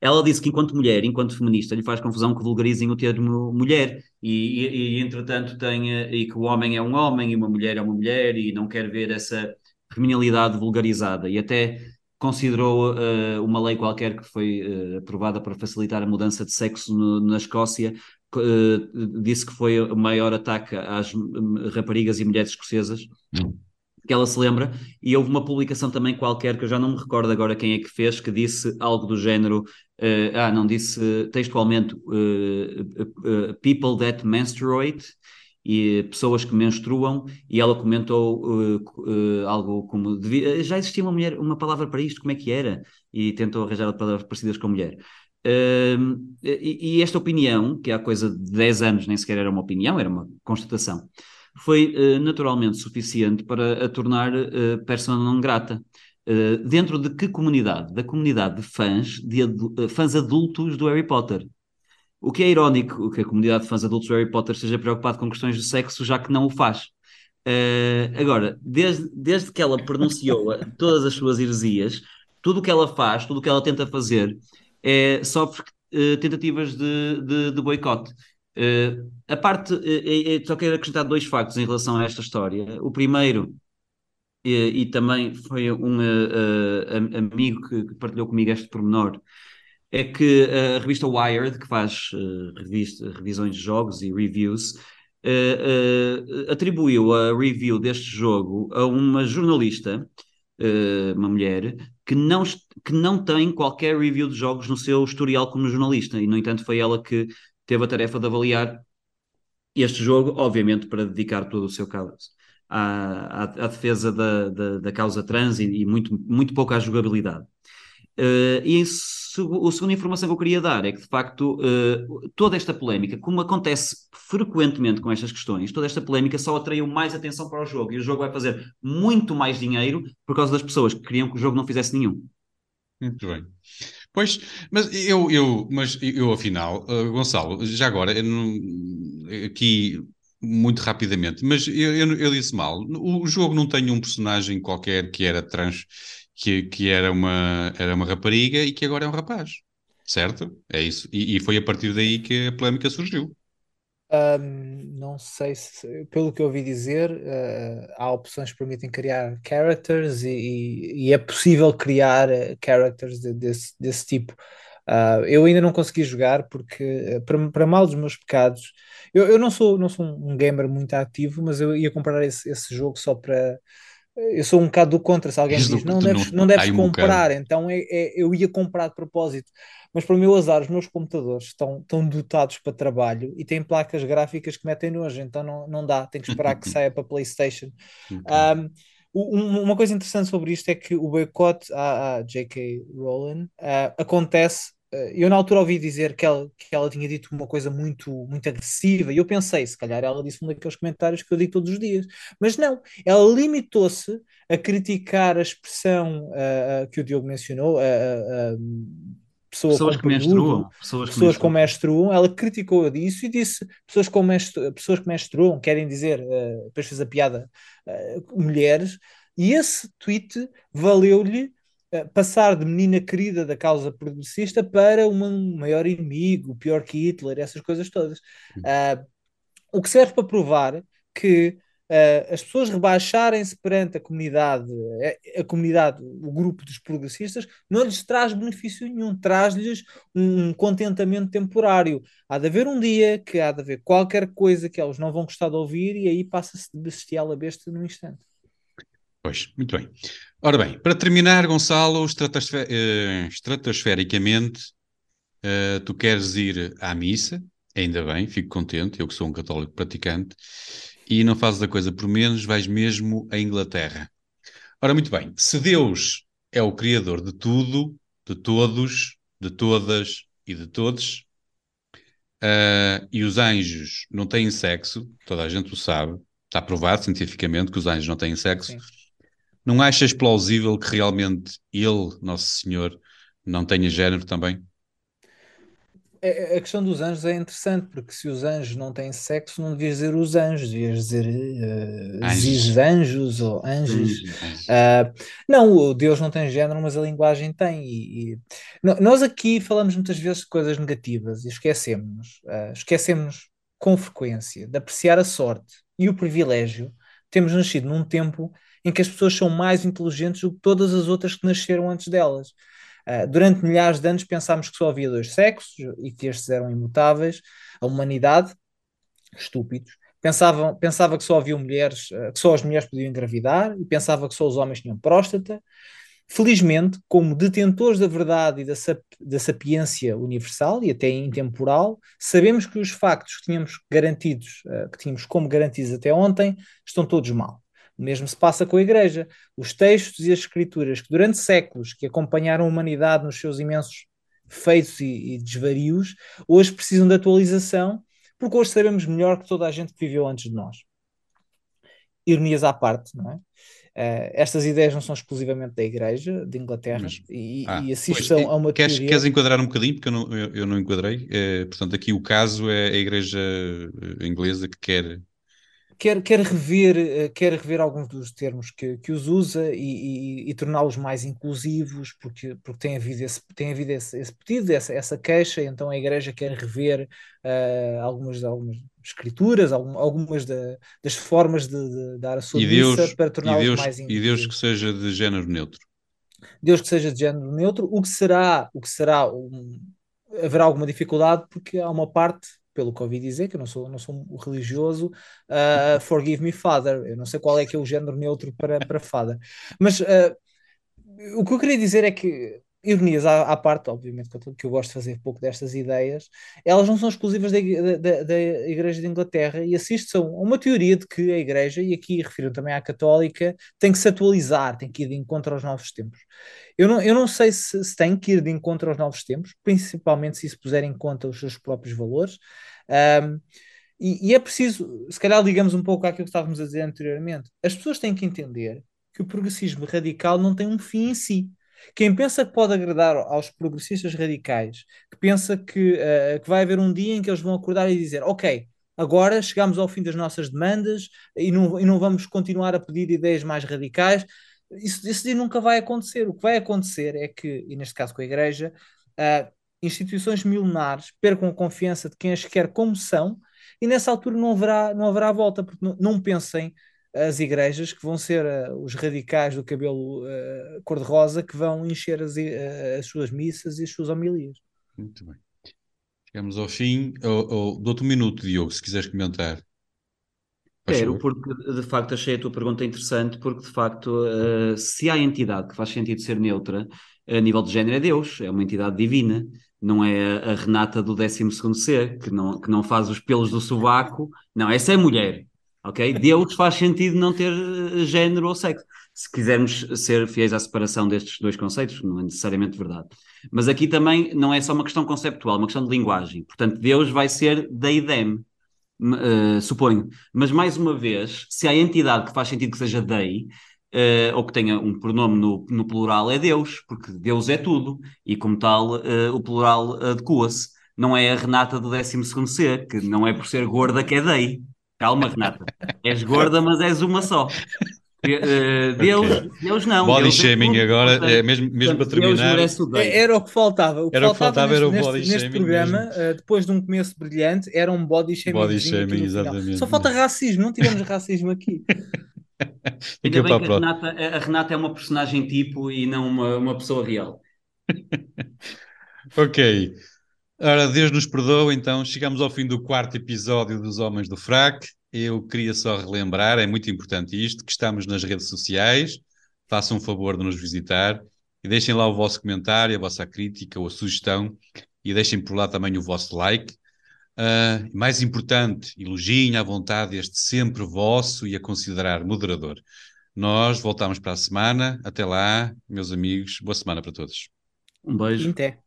ela disse que enquanto mulher, enquanto feminista, lhe faz confusão que vulgarizem o termo mulher. E, e, e entretanto tem, e que o homem é um homem e uma mulher é uma mulher e não quer ver essa feminilidade vulgarizada. E até considerou uh, uma lei qualquer que foi uh, aprovada para facilitar a mudança de sexo no, na Escócia uh, disse que foi o maior ataque às raparigas e mulheres escocesas hum. que ela se lembra, e houve uma publicação também qualquer, que eu já não me recordo agora quem é que fez, que disse algo do género, uh, ah, não, disse textualmente uh, uh, people that menstruate, e pessoas que menstruam, e ela comentou algo como, devia, já existia uma mulher, uma palavra para isto, como é que era? E tentou arranjar palavras parecidas com mulher. E, e esta opinião, que há coisa de 10 anos nem sequer era uma opinião, era uma constatação, foi naturalmente suficiente para a tornar persona não grata. Uh, dentro de que comunidade? Da comunidade de fãs, de adu fãs adultos do Harry Potter. O que é irónico que a comunidade de fãs adultos do Harry Potter esteja preocupada com questões de sexo, já que não o faz. Uh, agora, desde, desde que ela pronunciou todas as suas heresias, tudo o que ela faz, tudo o que ela tenta fazer, é, sofre uh, tentativas de, de, de boicote. Uh, a parte, uh, só quero acrescentar dois factos em relação a esta história. O primeiro, e, e também foi um amigo que, que, partilhou comigo este pormenor, é que a revista Wired, que faz revista, revisões de jogos e reviews, atribuiu a review deste jogo a uma jornalista uh, uma mulher, que não, que não tem qualquer review de jogos no seu historial como jornalista, e no entanto foi ela que teve a tarefa de avaliar este jogo, obviamente para dedicar todo o seu caso à, à, à defesa da, da, da, causa trans e, e, muito, muito pouco à jogabilidade. Uh, e a segunda informação que eu queria dar é que, de facto, uh, toda esta polémica, como acontece frequentemente com estas questões, toda esta polémica só atraiu mais atenção para o jogo e o jogo vai fazer muito mais dinheiro por causa das pessoas que queriam que o jogo não fizesse nenhum. Muito bem. Pois, mas eu, eu, mas eu afinal, uh, Gonçalo, já agora, não, aqui muito rapidamente, mas eu, eu, eu, disse mal. O jogo não tem um personagem qualquer que era trans que, que era, uma, era uma rapariga e que agora é um rapaz. Certo? É isso. E, e foi a partir daí que a polémica surgiu. Um, não sei se, pelo que eu ouvi dizer, uh, há opções que permitem criar characters e, e é possível criar uh, characters de, desse, desse tipo. Uh, eu ainda não consegui jogar porque, para, para mal dos meus pecados, eu, eu não, sou, não sou um gamer muito ativo, mas eu ia comprar esse, esse jogo só para eu sou um bocado do contra, se alguém diz não deves, não, não deves comprar, um então é, é, eu ia comprar de propósito. Mas para o meu azar, os meus computadores estão, estão dotados para trabalho e têm placas gráficas que metem nojo, então não, não dá, tem que esperar que saia para PlayStation. Okay. Um, uma coisa interessante sobre isto é que o boicote à, à J.K. Rowling uh, acontece eh, eu na altura ouvi dizer que ela, que ela tinha dito uma coisa muito, muito agressiva e eu pensei, se calhar ela disse um daqueles comentários que eu digo todos os dias, mas não, ela limitou-se a criticar a expressão uh, que o Diogo mencionou, uh, pessoa pessoas, que menstruam, pessoas, que pessoas com menstruam, ela criticou disso e disse pessoas, com menstru, pessoas que menstruam, querem dizer, uh, depois fez a piada, mulheres, e esse tweet valeu-lhe eh, passar de menina querida da causa progressista para um maior inimigo, pior que Hitler, essas coisas todas. Uh, o que serve para provar que uh, as pessoas rebaixarem-se perante a comunidade, a, a, comunidade, o grupo dos progressistas, não lhes traz benefício nenhum, traz-lhes um contentamento temporário. Há de haver um dia que há de haver qualquer coisa que eles não vão gostar de ouvir e aí passa-se de bestial a besta num instante. Pois, muito bem. Ora bem, para terminar, Gonçalo, estratosfer uh, estratosfericamente, uh, tu queres ir à missa, ainda bem, fico contente, eu que sou um católico praticante, e não fazes a coisa por menos, vais mesmo à Inglaterra. Ora, muito bem, se Deus é o Criador de tudo, de todos, de todas e de todos, uh, e os anjos não têm sexo, toda a gente o sabe, está provado cientificamente que os anjos não têm sexo. Sim não achas plausível que realmente ele, Nosso Senhor, não tenha género também? A questão dos anjos é interessante, porque se os anjos não têm sexo, não devias dizer os anjos, devias dizer uh, anjos. anjos ou anjos. Uh, não, o Deus não tem género, mas a linguagem tem. E, e... Nós aqui falamos muitas vezes de coisas negativas e esquecemos, uh, esquecemos com frequência de apreciar a sorte e o privilégio. Temos nascido num tempo em que as pessoas são mais inteligentes do que todas as outras que nasceram antes delas. Uh, durante milhares de anos pensámos que só havia dois sexos e que estes eram imutáveis. A humanidade, estúpidos, pensavam, pensava que só havia mulheres, uh, que só as mulheres podiam engravidar e pensava que só os homens tinham próstata. Felizmente, como detentores da verdade e da, sap da sapiência universal e até intemporal, sabemos que os factos que tínhamos garantidos, uh, que tínhamos como garantidos até ontem, estão todos mal. O mesmo se passa com a Igreja. Os textos e as escrituras que durante séculos que acompanharam a humanidade nos seus imensos feitos e, e desvarios, hoje precisam de atualização, porque hoje sabemos melhor que toda a gente que viveu antes de nós. Ironias à parte, não é? Uh, estas ideias não são exclusivamente da Igreja de Inglaterra Mas, e, ah, e assistam pois, a uma queres, teoria... Queres enquadrar um bocadinho, porque eu não, eu, eu não enquadrei. Uh, portanto, aqui o caso é a Igreja inglesa que quer quer, quer, rever, eh, quer rever alguns dos termos que, que os usa e, e, e torná-los mais inclusivos, porque, porque tem havido esse, tem havido esse, esse pedido, essa, essa queixa, então a Igreja quer rever uh, algumas, algumas escrituras, algumas da, das formas de, de, dar a sua e Deus, missa para torná-los mais inclusivos. E Deus que seja de género neutro. Deus que seja de género neutro, o que será, o que será um, haverá alguma dificuldade porque há uma parte pelo que ouvi dizer, que eu não sou, não sou religioso, uh, Forgive Me Father. Eu não sei qual é que é o género neutro para, para Father. Mas uh, o que eu queria dizer é que, ironias à, à parte, obviamente, que eu gosto de fazer pouco destas ideias, elas não são exclusivas da, da, da Igreja de Inglaterra e assistem a uma teoria de que a Igreja, e aqui refiro também à Católica, tem que se atualizar, tem que ir de encontro aos novos tempos. Eu não, eu não sei se, se tem que ir de encontro aos novos tempos, principalmente se isso puser em conta os seus próprios valores. Um, e, e, é preciso, se calhar ligamos um pouco àquilo que estávamos a dizer anteriormente, as pessoas têm que entender que o progressismo radical não tem um fim em si. Quem pensa que pode agradar aos progressistas radicais, que pensa que, uh, que vai haver um dia em que eles vão acordar e dizer: Ok, agora chegamos ao fim das nossas demandas e não, e não vamos continuar a pedir ideias mais radicais, isso, isso nunca vai acontecer. O que vai acontecer é que, e neste caso com a Igreja, uh, instituições milenares percam a confiança de quem as quer como são e nessa altura não haverá, não haverá volta, porque não, não pensem as igrejas que vão ser uh, os radicais do cabelo uh, cor-de-rosa que vão encher as, uh, as, suas missas e as suas homilias. Muito bem. Chegamos ao fim. Dou-te um minuto, Diogo, se quiseres comentar. Quero, porque de facto achei a tua pergunta interessante, porque de facto, uh, se há entidade que faz sentido ser neutra a nível de género, é Deus, é uma entidade divina, não é a Renata do 12 C, que não, que não faz os pelos do sovaco, não, essa é mulher, ok? Deus faz sentido não ter eh, género ou sexo. Se quisermos ser fiéis à separação destes dois conceitos, não é necessariamente verdade. Mas aqui também não é só uma questão conceptual, é uma questão de linguagem. Portanto, Deus vai ser deidem, uh, suponho. Mas, mais uma vez, se há entidade que faz sentido que seja dei, uh, ou que tenha um pronome no, no, plural, é Deus, porque Deus é tudo, e como tal, uh, o plural adequa-se. Não é a Renata do 12 C, que não é por ser gorda que é dei. Calma, Renata. És gorda, mas és uma só. Uh, Deus, okay. Deus não. Body Deus shaming é agora, é mesmo, mesmo para terminar. É, era o que faltava. O que era o que faltava neste, era o body neste, shaming. Neste programa, uh, depois de um começo brilhante, era um body shaming. Body shaming, exatamente. Só falta racismo, não tivemos racismo aqui. Ainda bem que a Renata, a Renata, é uma personagem tipo e não uma, uma pessoa real. ok. Ora, Deus nos perdoa, então chegamos ao fim do quarto episódio dos Homens do Frac. Eu queria só relembrar, é muito importante isto, que estamos nas redes sociais. Façam um favor de nos visitar e deixem lá o vosso comentário, a vossa crítica ou a sugestão e deixem por lá também o vosso like. Uh, mais importante, elogiem à vontade este sempre vosso e a considerar moderador. Nós voltamos para a semana. Até lá, meus amigos. Boa semana para todos. Um beijo. Até.